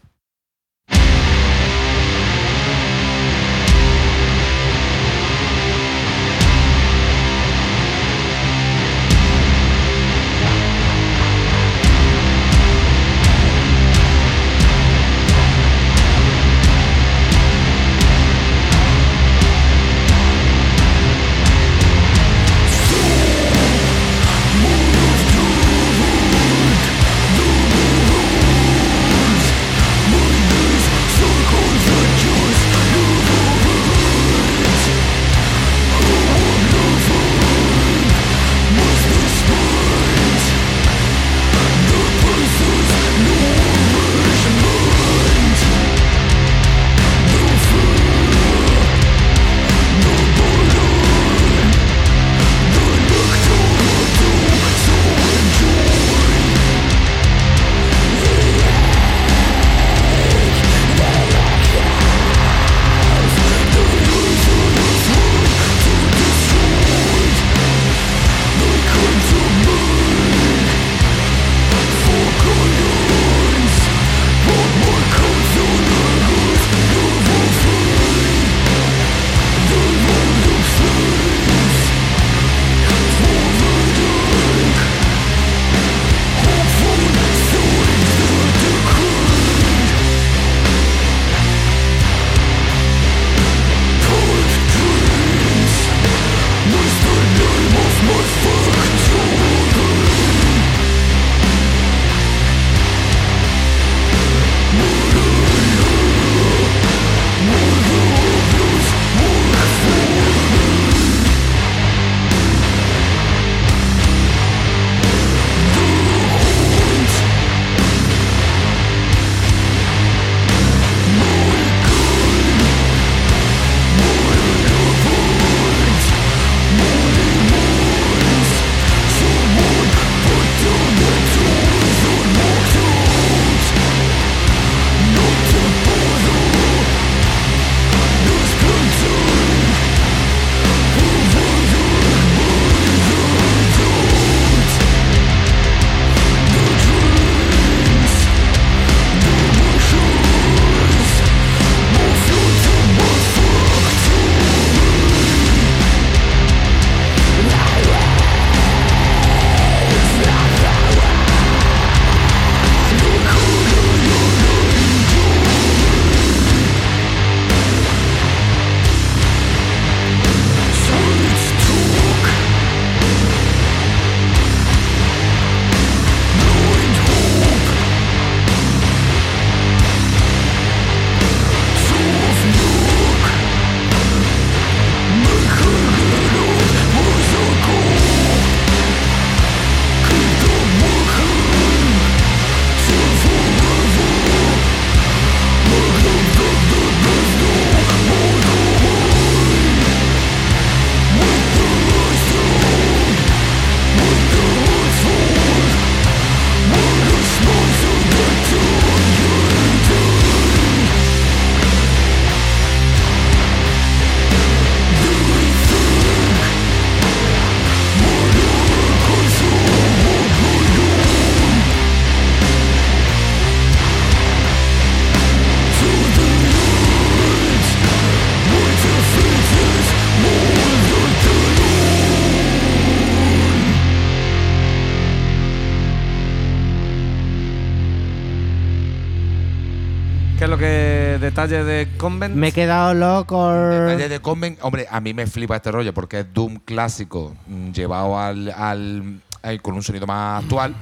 Convent? Me he quedado loco. Detalle de Convent, hombre, a mí me flipa este rollo porque es Doom clásico mm, llevado al, al- al- con un sonido más actual.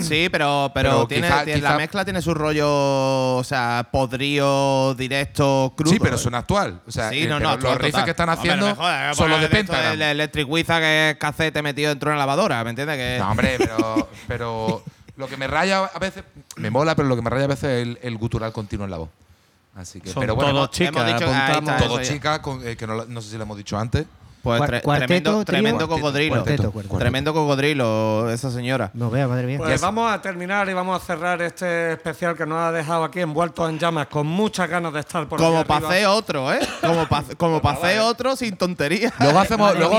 Sí, pero, pero, Pero tiene, quizá- tiene- la mezcla tiene su rollo, o sea, podrío, directo, crudo. Sí, pero ¿eh? suena actual. O sea, Sí, eh, no, no, los riffs que están haciendo jodas, son los de poner esto Pentagram. El Electric Wizard que es cacete metido dentro de una lavadora, ¿me entiendes? Que No, hombre, pero, pero lo que me raya a veces, me mola, pero lo que me raya a veces es el, el gutural continuo en la voz. Así que, Son pero bueno, todos chicas, hemos dicho- ahí apuntamos. está, todo chicas, eh, que no, no sé si lo hemos dicho antes. Pues Cuar- tre- cuarteto, tremendo, cocodrilo. cuarteto, cuarteto. Tremendo cocodrilo, esa señora. No vea, madre mía. Pues vamos a terminar y vamos a cerrar este especial que nos ha dejado aquí envueltos en llamas con muchas ganas de estar por Como pasé otro, ¿eh? Como, pa- como pasé otro sin tontería. Luego hacemos. Luego,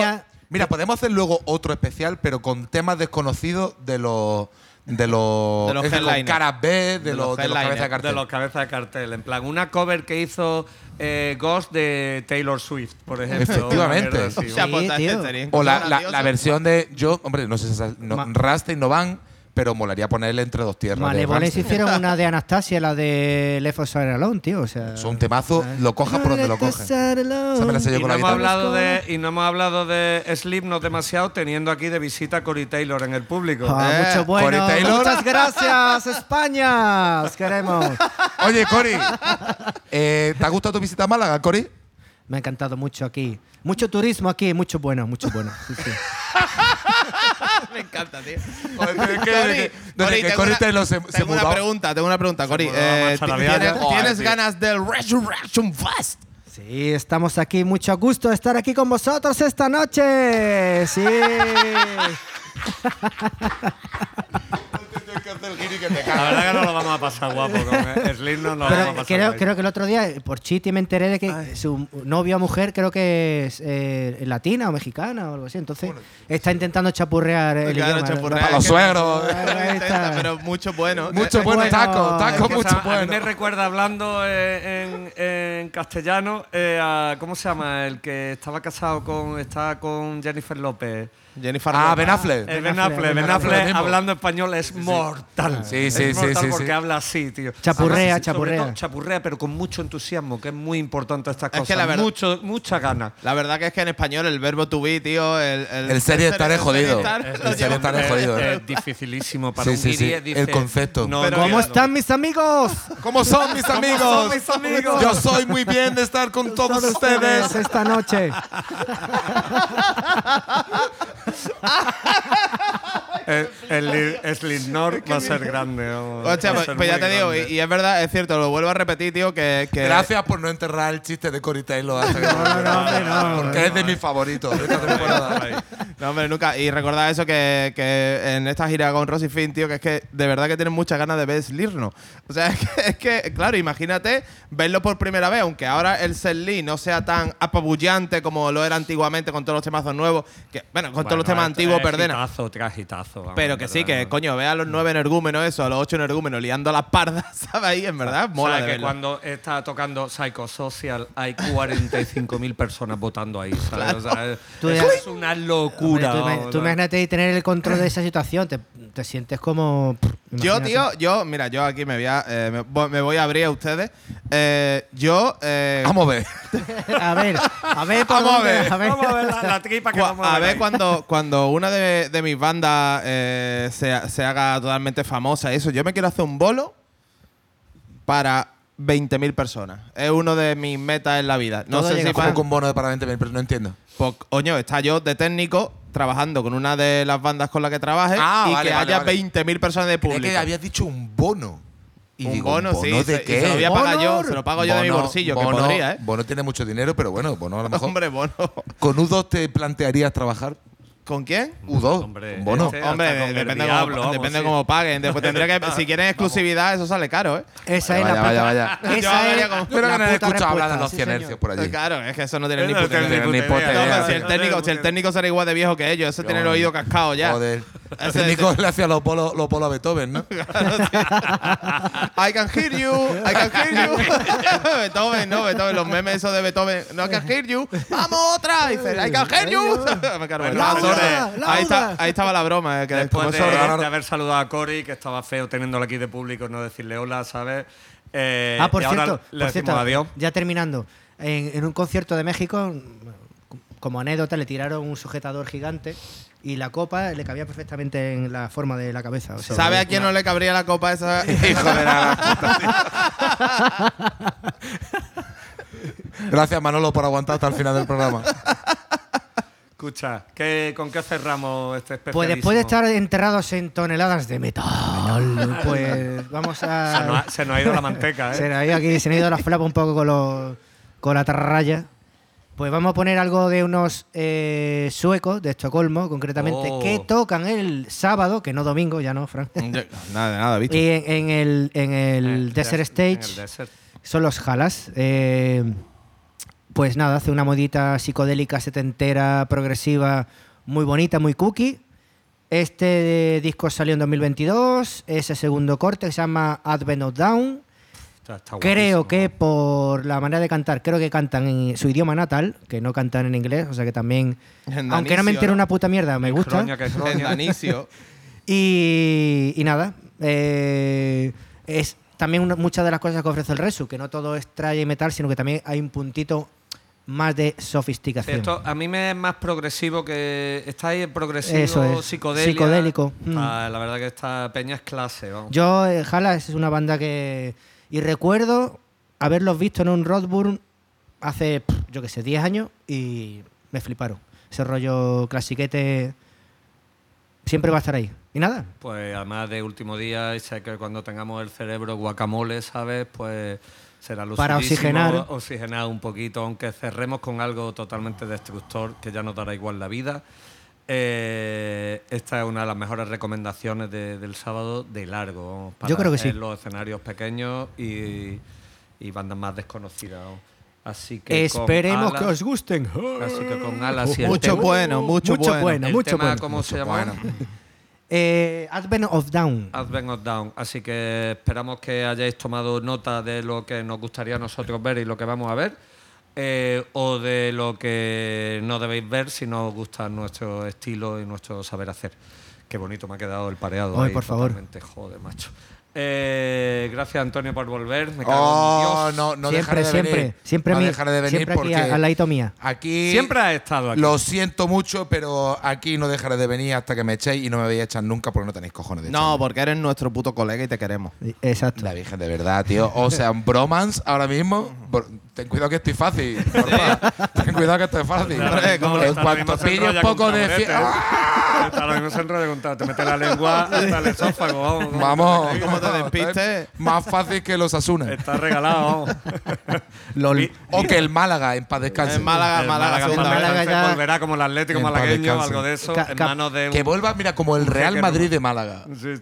mira, podemos hacer luego otro especial, pero con temas desconocidos de los. De los. De los con caras B, de, De los, los de los cabezas de cartel. De los cabezas de cartel. En plan, una cover que hizo eh, Ghost de Taylor Swift, por ejemplo. Efectivamente. O Sí, la, la- versión de. Yo, hombre, no sé si no, Ma- Rammstein no van, pero molaría ponerle entre dos tierras. Rammstein. hicieron una de Anastasia, la de Left 4 Dead Alone, tío. O sea, Es un temazo, lo cojas por donde lo cojas. Esa me la sé yo Y con no, la hemos hablado de, y no hemos hablado de Slipknot demasiado, teniendo aquí de visita a Cory Taylor en el público. Ah, Eh, mucho bueno. Corey Taylor. Muchas gracias, España. Os queremos. Oye, Cori, eh, ¿te ha gustado tu visita a Málaga, Cori? Me ha encantado mucho aquí. Mucho turismo aquí, mucho bueno, mucho bueno. Sí, sí. Me encanta, tío. Joder, es que- Cori, que tengo Cori una- Taylor se- se tengo una mudó. pregunta, tengo una pregunta, Cori. mudó Eh, Marcha ¿Tienes, Joder, ganas del Resurrection Fest? Sí, estamos aquí. Mucho gusto de estar aquí con vosotros esta noche. Sí. La verdad que no lo vamos a pasar guapo con Slipknot. No lo vamos a pasar creo, creo que el otro día, por Chiti, me enteré de que su novia o mujer, creo que es eh, latina o mexicana o algo así. Entonces, está intentando chapurrear el Claro, idioma. chapurrear. Para los suegros. Pero mucho bueno. Mucho Eh, bueno, taco, taco, mucho A mí bueno. me recuerda hablando eh, en, en castellano eh, a. ¿Cómo se llama? El que estaba casado con. Está con Jennifer López. Jennifer Ah. Ben Affleck. El Ben Affleck, Ben Affleck hablando español es mortal. Sí, sí, es sí, mortal sí, porque sí. habla así, tío. Chapurrea, sobre chapurrea. todo chapurrea, pero con mucho entusiasmo, que es muy importante estas Es cosas. que la verdad- Mucho, mucha gana. La verdad que es que en español el verbo to be, tío, el, El serie estar es jodido. estar El lo serie lleva- estar es jodido. ¿eh? Es dificilísimo para Sí, un sí, sí. guiri, dice, El concepto. no, Pero ¿Cómo están mis amigos? ¿Cómo son mis amigos? son mis amigos? Yo soy muy bien de estar con todos ustedes. esta noche. El, el Slipknot va a ser grande. vamos. Pues, ser pues ya te digo, y, es verdad, es cierto, lo vuelvo a repetir, tío, que. que Gracias por no enterrar el chiste de Cory Taylor. hasta que No, no, no, no. Porque es de mis favoritos de esta temporada. No, hombre, nunca. Y recordad eso que, que en esta gira con Rosy Finn, tío, que es que de verdad que tienen muchas ganas de ver Slirno. O sea, es que, es que, claro, imagínate verlo por primera vez, aunque ahora el Lee no sea tan apabullante como lo era antiguamente con todos los temazos nuevos, que, bueno, con todos los temas antiguos, perdena. Vamos, Pero que sí, que coño, ve a los nueve energúmenos, eso, a los ocho energúmenos liando las pardas, ¿sabes? Ahí, en verdad, mola. ¿Sabes que cuando está tocando Psychosocial hay 45.000 personas votando ahí, ¿sabes? O sea, es- una locura. tú, imagínate tener el control de esa situación. Te, te sientes como. pff, Yo, tío, yo, mira, yo aquí me voy a, eh, me, vo- me voy a abrir a ustedes. Eh, yo. eh, Vamos a ver. A ver, a ver, por Vamos a dónde, ver. Vamos a ver la, la tripa que vamos a, a ver cuando, cuando una de, de mis bandas eh, se, se haga totalmente famosa y eso, yo me quiero hacer un bolo para 20.000 personas. Es uno de mis metas en la vida. No Todo sé si a pa- Como con bono de para 20.000, pero no entiendo. pues, coño, está yo de técnico trabajando con una de las bandas con la que trabaje Ah, y vale, que vale, haya vale. 20.000 personas de público. que habías dicho un bono. Y un digo, bono, ¿un bono sí. de se- qué? Se lo voy a pagar yo, se lo pago yo de mi Bono- bolsillo, que Bono- podría, ¿eh? Bono tiene mucho dinero, pero bueno, Bono a lo mejor. Hombre, bono. ¿Con U2 te plantearías trabajar? ¿Con quién? U2. Hombre, con Bono. este- Hombre, depende, diablo, cómo, vamos, depende sí. cómo paguen. Después tendría que, si quieren exclusividad, eso sale caro, ¿eh? Esa es Vaya, la vaya, puta- vaya. Yo Esa es la Espero que no puta escuchado hablar de los sí, 100 señor. hercios por allí. Claro, es que eso no tiene ni No puta tiene idea. ni puta idea. No, idea. pero si el técnico, si el técnico será igual de viejo que ellos, ese tiene el oído cascado ya. Joder. El técnico le hacía los polos los polos a Beethoven, ¿no? I can hear you, I can hear you. Beethoven, no, Beethoven, los memes esos de Beethoven. No I can hear you. ¡Vamos otra! Dice, I can hear you. Ahí, está, ahí estaba la broma. eh, Que Después es de, sordo. de haber saludado a Cory, que estaba feo teniéndolo aquí de público, no decirle hola, ¿sabes? Eh, ah, por y ahora cierto, le por cierto adiós. ya terminando. En, en un concierto de México, como anécdota, le tiraron un sujetador gigante y la copa le cabía perfectamente en la forma de la cabeza. o sea, ¿Sabe a quién no le cabría la copa esa? Hijo de la Gracias, Manolo, por aguantar hasta el final del programa. Escucha, ¿qué, ¿con qué cerramos este especial? Pues después de estar enterrados en toneladas de metal, pues vamos a. Se nos ha- se nos ha ido la manteca, ¿eh? Se nos ha ido aquí, se nos ha ido la flapa un poco con, los- con la tarraya. Pues vamos a poner algo de unos eh, suecos de Estocolmo, concretamente, Oh. que tocan el sábado, que no domingo, ya no, Frank. Nada, nada, bicho. Y en, en el, en el Desert Stage el Desert. son los Jalas. Eh, pues nada, hace una modita psicodélica, setentera, progresiva, muy bonita, muy cookie. Este disco salió en 2022, ese segundo corte que se llama Advent of Down. Está- está Creo que por la manera de cantar, creo que cantan en su idioma natal, que no cantan en inglés, o sea que también, aunque no me entero ¿no? una puta mierda, me gusta. Que. Y, y nada, eh, es también una- muchas de las cosas que ofrece el Resu, que no todo es tralla y metal, sino que también hay un puntito más de sofisticación. Esto a mí me es más progresivo que. Está ahí progresivo, Eso es, psicodélico, mm. Ah, la verdad que esta peña es clase, vamos. Yo, eh, Jala, es una banda que... Y recuerdo haberlos visto en un Rodburn hace, pff, yo qué sé, 10 años y me fliparon. Ese rollo clasiquete siempre va a estar ahí. Y nada, Pues además de último día, y sé que cuando tengamos el cerebro guacamole, ¿sabes? Pues será Para lucidísimo, oxigenar. oxigenar un poquito, aunque cerremos con algo totalmente destructor que ya nos dará igual la vida. Eh, esta es una de las mejores recomendaciones de- del sábado de largo. para Yo creo que sí. los escenarios pequeños y, y bandas más desconocidas. Así que esperemos alas- que os gusten. Así que con alas y el Mucho tema- bueno, mucho, Mucho bueno. bueno. el mucho tema, bueno. ¿Cómo se llama? Eh, Advent of Down. Advent of Down. Así que esperamos que hayáis tomado nota de lo que nos gustaría a nosotros ver y lo que vamos a ver. eh, o de lo que no debéis ver si no os gusta nuestro estilo y nuestro saber hacer. Qué bonito me ha quedado el pareado. Ay, ahí, por favor. Joder, macho. Eh, gracias, Antonio, por volver. Me cago en Oh, Dios. no, no siempre, dejaré de siempre, venir. siempre, no mi- dejaré de venir siempre aquí porque al ladito mía. aquí Siempre has estado aquí. lo siento mucho, pero aquí no dejaré de venir hasta que me echéis y no me vais a echar nunca porque no tenéis cojones de No, echarme. porque eres nuestro puto colega y te queremos. Exacto. La Virgen, de verdad, tío. O sea, un bromance ahora mismo. Ten cuidado que estoy fácil. porfa. Ten cuidado que estoy fácil. Hombre, ¿cómo en Está cuanto mismo se un enrolla poco de. taburete, fie- ¿eh? ¡Ah! Está ahora mismo se enrolla con tal- Te mete la lengua hasta el esófago. Vamos. Vamos. ¿Cómo te despistes? Más fácil que los Asunas. Está regalado. vamos. Lol. O que el Málaga, en paz descanse. En Málaga, El Málaga, Málaga, segunda Málaga vez. ya- volverá como el Atlético En paz malagueño o descanse. algo de eso Ca- en ca- manos de un, Que vuelva, mira, como el Real Madrid de Málaga. Sí,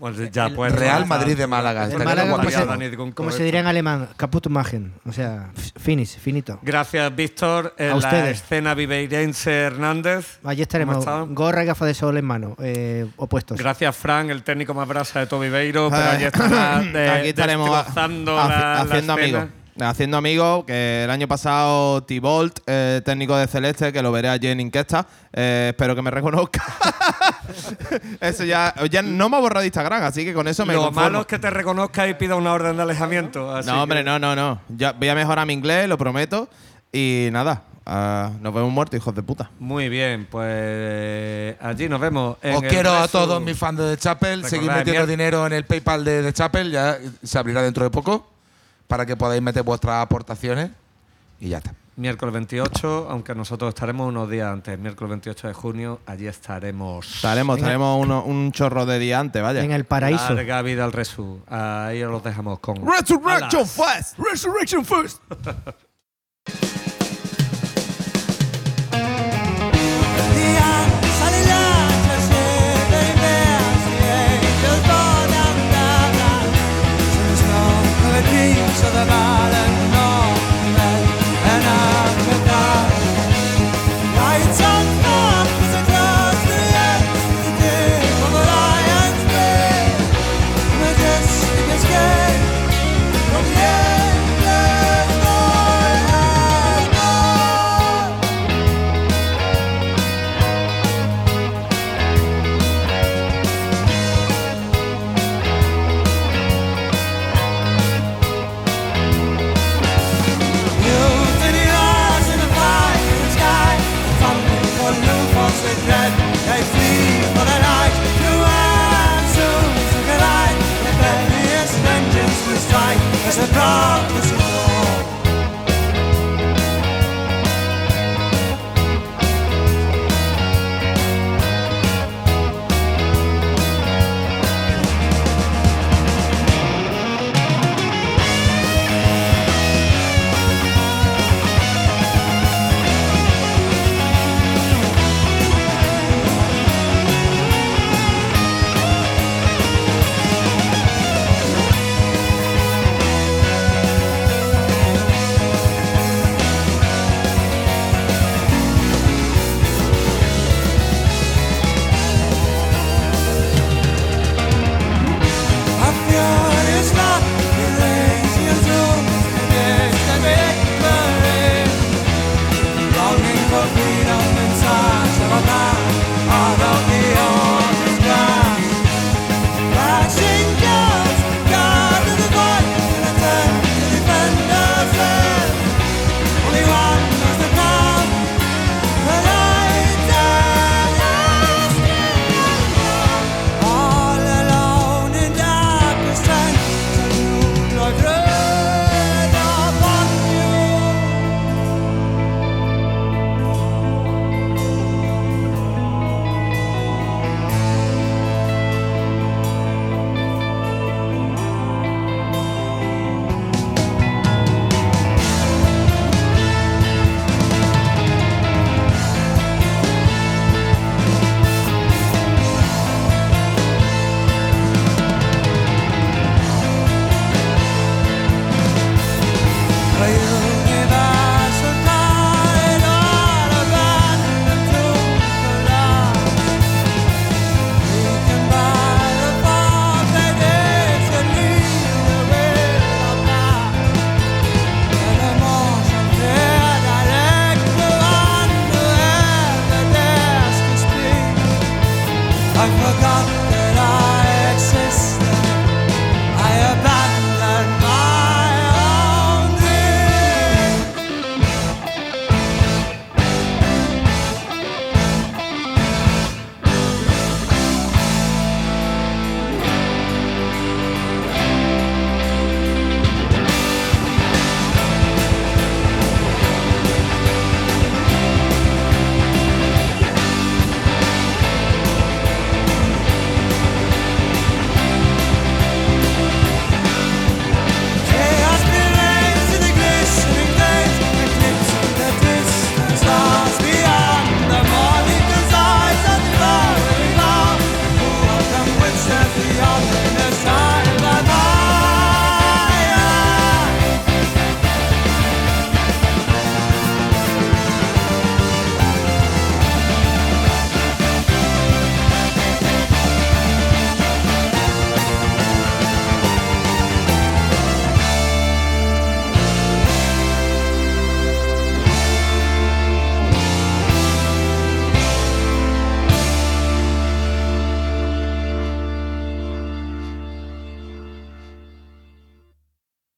pues ya pues Real Madrid de Málaga. En Estaría Málaga, como guapísimo. se, como se diría en alemán, caput machen. O sea, finis, finito. Gracias, Víctor. En A la ustedes. escena viveirense Hernández. Allí ¿Cómo estaremos, gorra y gafas de sol en mano, eh, opuestos. Gracias, Fran, el técnico más brasa de todo Viveiro. Pero Ah. allí estará de- Aquí estaremos la, la haciendo amigos. Haciendo amigos, que el año pasado T-Bolt, eh, técnico de Celeste, que lo veré allí en Inquesta, eh, espero que me reconozca. eso ya, ya no me ha borrado Instagram, así que con eso me Lo conformo. malo es que te reconozca y pida una orden de alejamiento. así No, hombre, que- no, no, no. Ya voy a mejorar mi inglés, lo prometo. Y nada, ah, nos vemos muertos, hijos de puta. Muy bien, pues allí nos vemos. en Os el quiero a todos mis fans de The Chapel. Seguid metiendo dinero en el PayPal de The Chapel. Ya se abrirá dentro de poco. Para que podáis meter vuestras aportaciones. Y ya está. Miércoles 28, aunque nosotros estaremos unos días antes, miércoles 28 de junio, allí estaremos. Estaremos, estaremos uno- un chorro de día antes, vaya. En el paraíso. Larga vida al Resu. Ahí os los dejamos con. Resurrection Alas. Fest! Resurrection first.